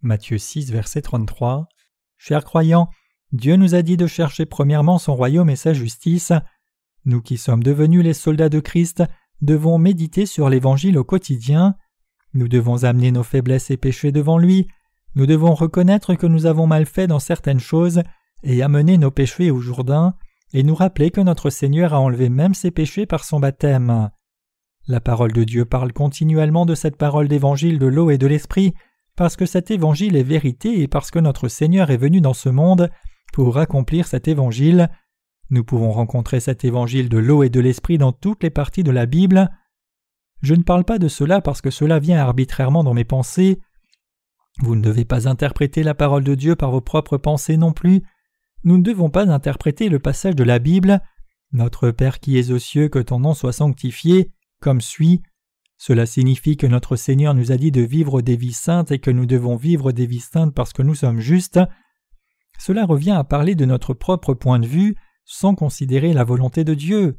Matthieu 6, verset 33. Chers croyants, Dieu nous a dit de chercher premièrement son royaume et sa justice. Nous qui sommes devenus les soldats de Christ devons méditer sur l'Évangile au quotidien. Nous devons amener nos faiblesses et péchés devant lui. Nous devons reconnaître que nous avons mal fait dans certaines choses et amener nos péchés au Jourdain et nous rappeler que notre Seigneur a enlevé même ses péchés par son baptême. La parole de Dieu parle continuellement de cette parole d'évangile de l'eau et de l'esprit, parce que cet évangile est vérité et parce que notre Seigneur est venu dans ce monde pour accomplir cet évangile. Nous pouvons rencontrer cet évangile de l'eau et de l'esprit dans toutes les parties de la Bible. Je ne parle pas de cela parce que cela vient arbitrairement dans mes pensées. Vous ne devez pas interpréter la parole de Dieu par vos propres pensées non plus. Nous ne devons pas interpréter le passage de la Bible Notre Père qui es aux cieux, que ton nom soit sanctifié, comme suit. Cela signifie que notre Seigneur nous a dit de vivre des vies saintes et que nous devons vivre des vies saintes parce que nous sommes justes. Cela revient à parler de notre propre point de vue, sans considérer la volonté de Dieu.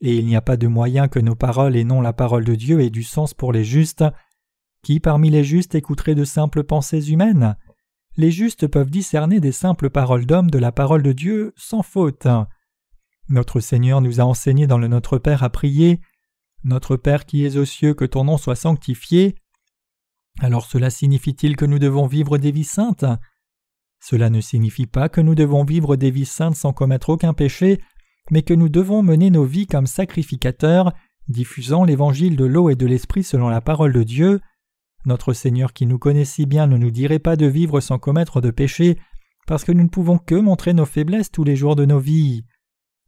Et il n'y a pas de moyen que nos paroles et non la parole de Dieu aient du sens pour les justes. Qui parmi les justes écouterait de simples pensées humaines? Les justes peuvent discerner des simples paroles d'hommes de la parole de Dieu sans faute. Notre Seigneur nous a enseigné dans le Notre Père à prier Notre Père qui es aux cieux, que ton nom soit sanctifié. Alors cela signifie-t-il que nous devons vivre des vies saintes? Cela ne signifie pas que nous devons vivre des vies saintes sans commettre aucun péché, mais que nous devons mener nos vies comme sacrificateurs, diffusant l'évangile de l'eau et de l'esprit selon la parole de Dieu. Notre Seigneur qui nous connaît si bien ne nous dirait pas de vivre sans commettre de péché, parce que nous ne pouvons que montrer nos faiblesses tous les jours de nos vies.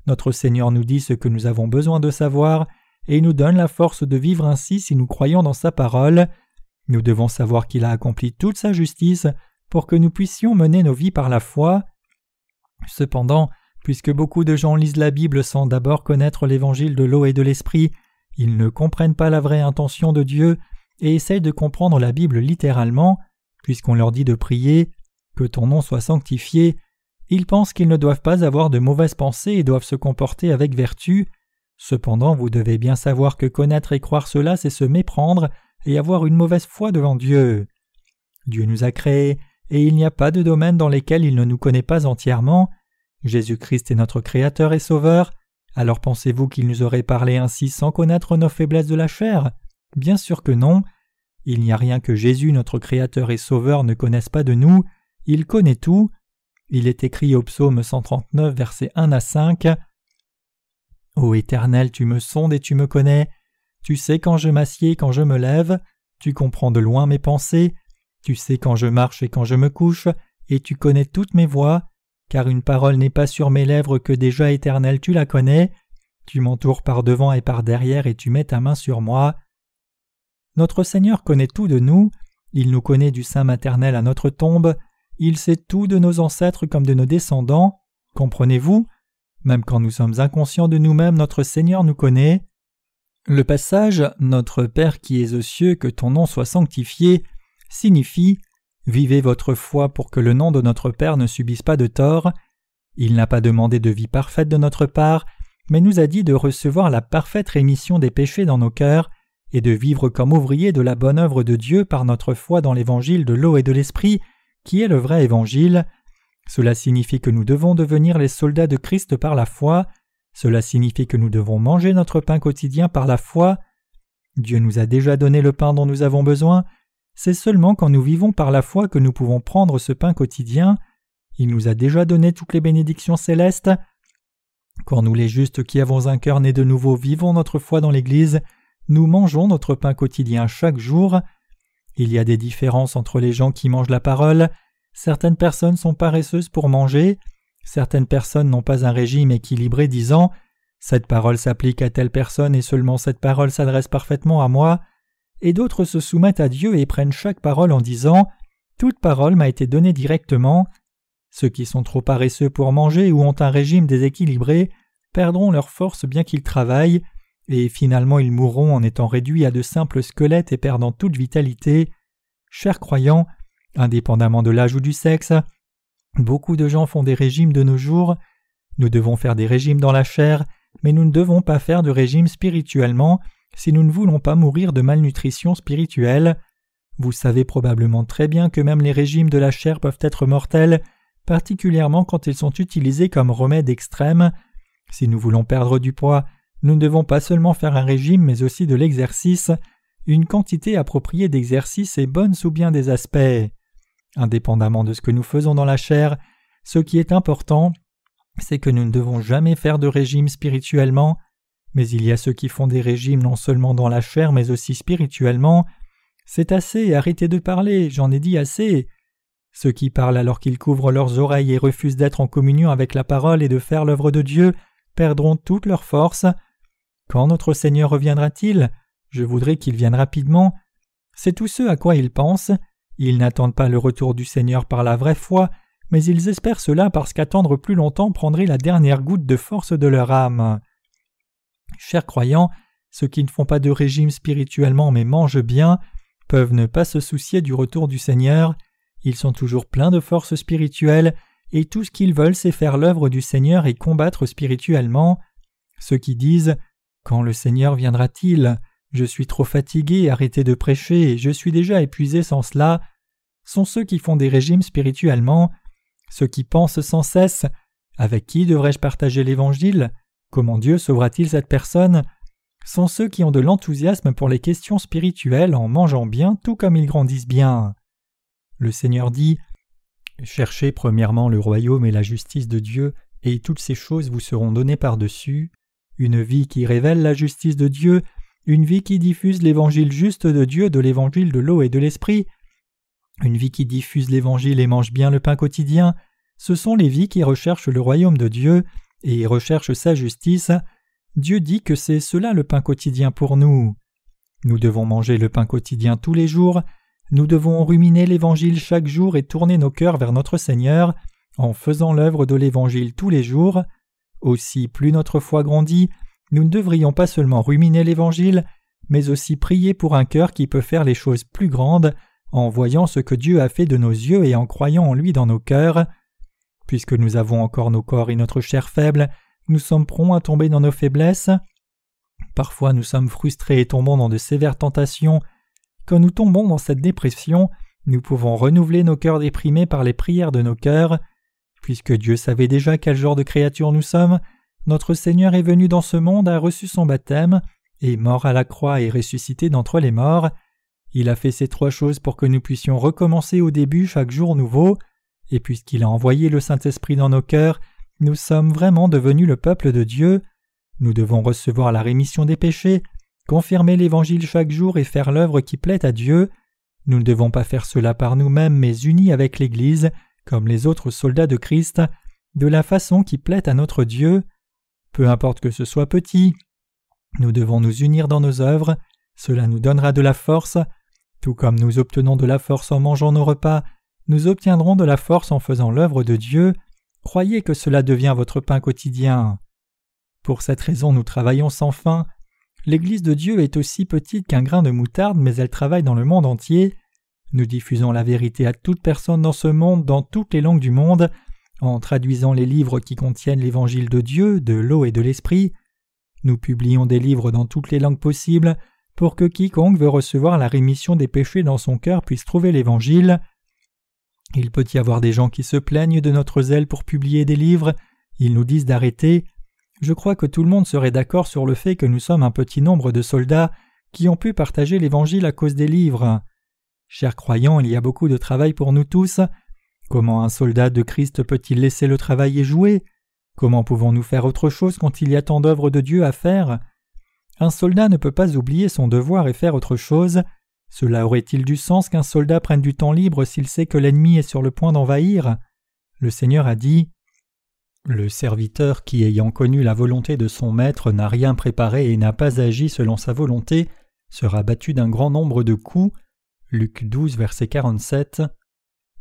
Notre Seigneur nous dit ce que nous avons besoin de savoir, et il nous donne la force de vivre ainsi si nous croyons dans sa parole. Nous devons savoir qu'il a accompli toute sa justice pour que nous puissions mener nos vies par la foi. Cependant, puisque beaucoup de gens lisent la Bible sans d'abord connaître l'évangile de l'eau et de l'esprit, ils ne comprennent pas la vraie intention de Dieu et essayent de comprendre la Bible littéralement, puisqu'on leur dit de prier que ton nom soit sanctifié, ils pensent qu'ils ne doivent pas avoir de mauvaises pensées et doivent se comporter avec vertu. Cependant, vous devez bien savoir que connaître et croire cela, c'est se méprendre et avoir une mauvaise foi devant Dieu. Dieu nous a créés, et il n'y a pas de domaine dans lesquels il ne nous connaît pas entièrement. Jésus-Christ est notre Créateur et Sauveur. Alors pensez-vous qu'il nous aurait parlé ainsi sans connaître nos faiblesses de la chair? Bien sûr que non. Il n'y a rien que Jésus, notre Créateur et Sauveur, ne connaisse pas de nous. Il connaît tout. Il est écrit au psaume 139, versets 1 à 5. Ô Éternel, tu me sondes et tu me connais. Tu sais quand je m'assieds et quand je me lève. Tu comprends de loin mes pensées. Tu sais quand je marche et quand je me couche. Et tu connais toutes mes voies. Car une parole n'est pas sur mes lèvres que déjà Éternel tu la connais. Tu m'entoures par devant et par derrière et tu mets ta main sur moi. Notre Seigneur connaît tout de nous. Il nous connaît du sein maternel à notre tombe. Il sait tout de nos ancêtres comme de nos descendants. Comprenez-vous? Même quand nous sommes inconscients de nous-mêmes, notre Seigneur nous connaît. Le passage Notre Père qui es aux cieux, que ton nom soit sanctifié signifie Vivez votre foi pour que le nom de notre Père ne subisse pas de tort. Il n'a pas demandé de vie parfaite de notre part, mais nous a dit de recevoir la parfaite rémission des péchés dans nos cœurs et de vivre comme ouvriers de la bonne œuvre de Dieu par notre foi dans l'évangile de l'eau et de l'esprit, qui est le vrai évangile. Cela signifie que nous devons devenir les soldats de Christ par la foi, cela signifie que nous devons manger notre pain quotidien par la foi. Dieu nous a déjà donné le pain dont nous avons besoin, c'est seulement quand nous vivons par la foi que nous pouvons prendre ce pain quotidien. Il nous a déjà donné toutes les bénédictions célestes. Quand nous les justes qui avons un cœur né de nouveau vivons notre foi dans l'Église, nous mangeons notre pain quotidien chaque jour. Il y a des différences entre les gens qui mangent la parole. Certaines personnes sont paresseuses pour manger, certaines personnes n'ont pas un régime équilibré disant Cette parole s'applique à telle personne et seulement cette parole s'adresse parfaitement à moi et d'autres se soumettent à Dieu et prennent chaque parole en disant Toute parole m'a été donnée directement. Ceux qui sont trop paresseux pour manger ou ont un régime déséquilibré perdront leur force bien qu'ils travaillent, et finalement ils mourront en étant réduits à de simples squelettes et perdant toute vitalité. Chers croyants, indépendamment de l'âge ou du sexe, beaucoup de gens font des régimes de nos jours. Nous devons faire des régimes dans la chair, mais nous ne devons pas faire de régime spirituellement si nous ne voulons pas mourir de malnutrition spirituelle. Vous savez probablement très bien que même les régimes de la chair peuvent être mortels, particulièrement quand ils sont utilisés comme remède extrême. Si nous voulons perdre du poids, nous ne devons pas seulement faire un régime mais aussi de l'exercice. Une quantité appropriée d'exercice est bonne sous bien des aspects. Indépendamment de ce que nous faisons dans la chair, ce qui est important, c'est que nous ne devons jamais faire de régime spirituellement, mais il y a ceux qui font des régimes non seulement dans la chair mais aussi spirituellement. C'est assez, arrêtez de parler, j'en ai dit assez. Ceux qui parlent alors qu'ils couvrent leurs oreilles et refusent d'être en communion avec la parole et de faire l'œuvre de Dieu perdront toute leur force. Quand notre Seigneur reviendra-t-il? Je voudrais qu'il vienne rapidement. C'est tout ce à quoi ils pensent. Ils n'attendent pas le retour du Seigneur par la vraie foi, mais ils espèrent cela parce qu'attendre plus longtemps prendrait la dernière goutte de force de leur âme. Chers croyants, ceux qui ne font pas de régime spirituellement mais mangent bien peuvent ne pas se soucier du retour du Seigneur, ils sont toujours pleins de force spirituelle, et tout ce qu'ils veulent c'est faire l'œuvre du Seigneur et combattre spirituellement. Ceux qui disent Quand le Seigneur viendra-t-il? Je suis trop fatigué, arrêtez de prêcher, je suis déjà épuisé sans cela sont ceux qui font des régimes spirituellement, ceux qui pensent sans cesse Avec qui devrais-je partager l'Évangile? Comment Dieu sauvera-t-il cette personne? Sont ceux qui ont de l'enthousiasme pour les questions spirituelles en mangeant bien tout comme ils grandissent bien. Le Seigneur dit Cherchez premièrement le royaume et la justice de Dieu, et toutes ces choses vous seront données par-dessus. Une vie qui révèle la justice de Dieu, une vie qui diffuse l'évangile juste de Dieu de l'évangile de l'eau et de l'esprit, une vie qui diffuse l'évangile et mange bien le pain quotidien, ce sont les vies qui recherchent le royaume de Dieu et recherche sa justice, Dieu dit que c'est cela le pain quotidien pour nous. Nous devons manger le pain quotidien tous les jours, nous devons ruminer l'Évangile chaque jour et tourner nos cœurs vers notre Seigneur en faisant l'œuvre de l'Évangile tous les jours. Aussi, plus notre foi grandit, nous ne devrions pas seulement ruminer l'Évangile, mais aussi prier pour un cœur qui peut faire les choses plus grandes en voyant ce que Dieu a fait de nos yeux et en croyant en lui dans nos cœurs. Puisque nous avons encore nos corps et notre chair faible, nous sommes prompts à tomber dans nos faiblesses. Parfois nous sommes frustrés et tombons dans de sévères tentations. Quand nous tombons dans cette dépression, nous pouvons renouveler nos cœurs déprimés par les prières de nos cœurs. Puisque Dieu savait déjà quel genre de créature nous sommes, notre Seigneur est venu dans ce monde, a reçu son baptême, est mort à la croix et ressuscité d'entre les morts. Il a fait ces trois choses pour que nous puissions recommencer au début chaque jour nouveau, et puisqu'il a envoyé le Saint-Esprit dans nos cœurs, nous sommes vraiment devenus le peuple de Dieu. Nous devons recevoir la rémission des péchés, confirmer l'Évangile chaque jour et faire l'œuvre qui plaît à Dieu. Nous ne devons pas faire cela par nous-mêmes, mais unis avec l'Église, comme les autres soldats de Christ, de la façon qui plaît à notre Dieu. Peu importe que ce soit petit, nous devons nous unir dans nos œuvres, cela nous donnera de la force, tout comme nous obtenons de la force en mangeant nos repas, nous obtiendrons de la force en faisant l'œuvre de Dieu, croyez que cela devient votre pain quotidien. Pour cette raison nous travaillons sans fin, l'Église de Dieu est aussi petite qu'un grain de moutarde, mais elle travaille dans le monde entier. Nous diffusons la vérité à toute personne dans ce monde, dans toutes les langues du monde, en traduisant les livres qui contiennent l'Évangile de Dieu, de l'eau et de l'Esprit. Nous publions des livres dans toutes les langues possibles pour que quiconque veut recevoir la rémission des péchés dans son cœur puisse trouver l'Évangile. Il peut y avoir des gens qui se plaignent de notre zèle pour publier des livres, ils nous disent d'arrêter. Je crois que tout le monde serait d'accord sur le fait que nous sommes un petit nombre de soldats qui ont pu partager l'Évangile à cause des livres. Chers croyants, il y a beaucoup de travail pour nous tous. Comment un soldat de Christ peut-il laisser le travail et jouer? Comment pouvons-nous faire autre chose quand il y a tant d'œuvres de Dieu à faire? Un soldat ne peut pas oublier son devoir et faire autre chose. Cela aurait-il du sens qu'un soldat prenne du temps libre s'il sait que l'ennemi est sur le point d'envahir? Le Seigneur a dit Le serviteur qui, ayant connu la volonté de son maître, n'a rien préparé et n'a pas agi selon sa volonté, sera battu d'un grand nombre de coups. Luc 12, verset 47.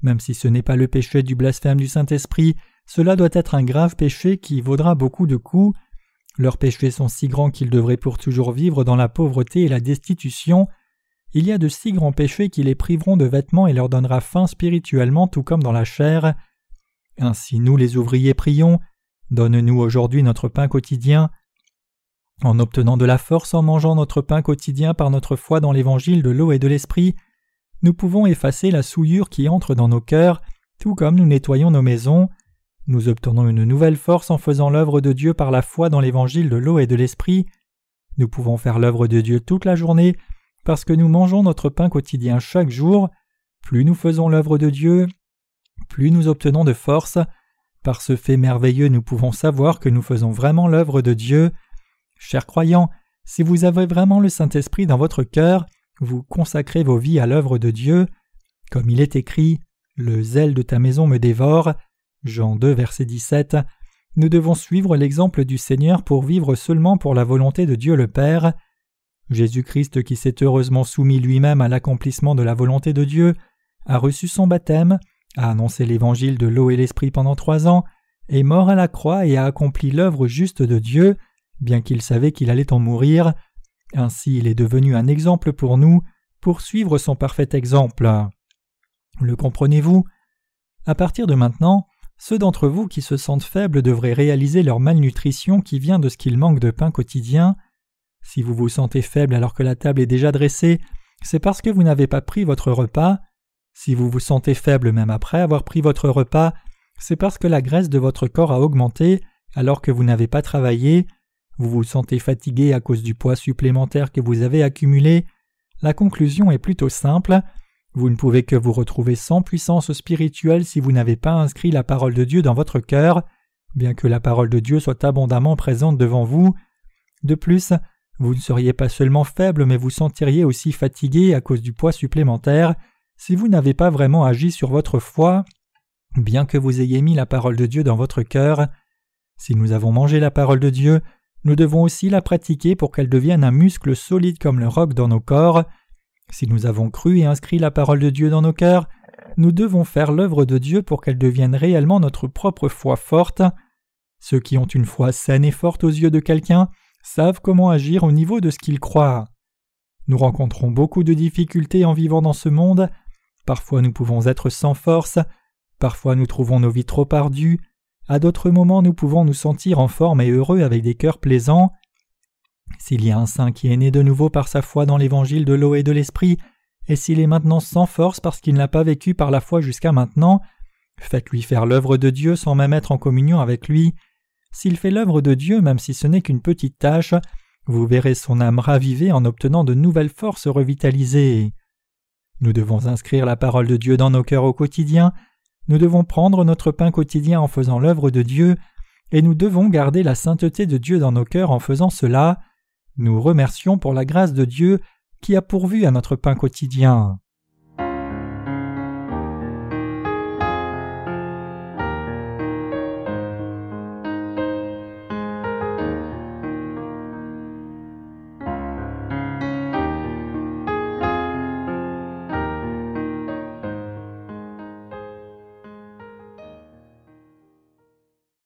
Même si ce n'est pas le péché du blasphème du Saint-Esprit, cela doit être un grave péché qui vaudra beaucoup de coups. Leurs péchés sont si grands qu'ils devraient pour toujours vivre dans la pauvreté et la destitution. Il y a de si grands péchés qui les priveront de vêtements et leur donnera faim spirituellement tout comme dans la chair. Ainsi nous les ouvriers prions, donne-nous aujourd'hui notre pain quotidien. En obtenant de la force en mangeant notre pain quotidien par notre foi dans l'évangile de l'eau et de l'esprit, nous pouvons effacer la souillure qui entre dans nos cœurs, tout comme nous nettoyons nos maisons. Nous obtenons une nouvelle force en faisant l'œuvre de Dieu par la foi dans l'évangile de l'eau et de l'esprit. Nous pouvons faire l'œuvre de Dieu toute la journée parce que nous mangeons notre pain quotidien chaque jour. Plus nous faisons l'œuvre de Dieu, plus nous obtenons de force. Par ce fait merveilleux, nous pouvons savoir que nous faisons vraiment l'œuvre de Dieu. Chers croyants, si vous avez vraiment le Saint-Esprit dans votre cœur, vous consacrez vos vies à l'œuvre de Dieu. Comme il est écrit, Le zèle de ta maison me dévore. Jean 2, verset 17. Nous devons suivre l'exemple du Seigneur pour vivre seulement pour la volonté de Dieu le Père. Jésus-Christ, qui s'est heureusement soumis lui-même à l'accomplissement de la volonté de Dieu, a reçu son baptême, a annoncé l'évangile de l'eau et l'esprit pendant trois ans, est mort à la croix et a accompli l'œuvre juste de Dieu, bien qu'il savait qu'il allait en mourir. Ainsi il est devenu un exemple pour nous, pour suivre son parfait exemple. Le comprenez-vous? À partir de maintenant, ceux d'entre vous qui se sentent faibles devraient réaliser leur malnutrition qui vient de ce qu'ils manquent de pain quotidien. Si vous vous sentez faible alors que la table est déjà dressée, c'est parce que vous n'avez pas pris votre repas. Si vous vous sentez faible même après avoir pris votre repas, c'est parce que la graisse de votre corps a augmenté alors que vous n'avez pas travaillé. Vous vous sentez fatigué à cause du poids supplémentaire que vous avez accumulé. La conclusion est plutôt simple. Vous ne pouvez que vous retrouver sans puissance spirituelle si vous n'avez pas inscrit la parole de Dieu dans votre cœur, bien que la parole de Dieu soit abondamment présente devant vous. De plus, vous ne seriez pas seulement faible, mais vous sentiriez aussi fatigué à cause du poids supplémentaire si vous n'avez pas vraiment agi sur votre foi, bien que vous ayez mis la parole de Dieu dans votre cœur. Si nous avons mangé la parole de Dieu, nous devons aussi la pratiquer pour qu'elle devienne un muscle solide comme le roc dans nos corps. Si nous avons cru et inscrit la parole de Dieu dans nos cœurs, nous devons faire l'œuvre de Dieu pour qu'elle devienne réellement notre propre foi forte. Ceux qui ont une foi saine et forte aux yeux de quelqu'un savent comment agir au niveau de ce qu'ils croient. Nous rencontrons beaucoup de difficultés en vivant dans ce monde, parfois nous pouvons être sans force, parfois nous trouvons nos vies trop ardues, à d'autres moments nous pouvons nous sentir en forme et heureux avec des cœurs plaisants. S'il y a un saint qui est né de nouveau par sa foi dans l'évangile de l'eau et de l'esprit, et s'il est maintenant sans force parce qu'il n'a pas vécu par la foi jusqu'à maintenant, faites-lui faire l'œuvre de Dieu sans même être en communion avec lui, s'il fait l'œuvre de Dieu, même si ce n'est qu'une petite tâche, vous verrez son âme ravivée en obtenant de nouvelles forces revitalisées. Nous devons inscrire la parole de Dieu dans nos cœurs au quotidien, nous devons prendre notre pain quotidien en faisant l'œuvre de Dieu, et nous devons garder la sainteté de Dieu dans nos cœurs en faisant cela. Nous remercions pour la grâce de Dieu qui a pourvu à notre pain quotidien.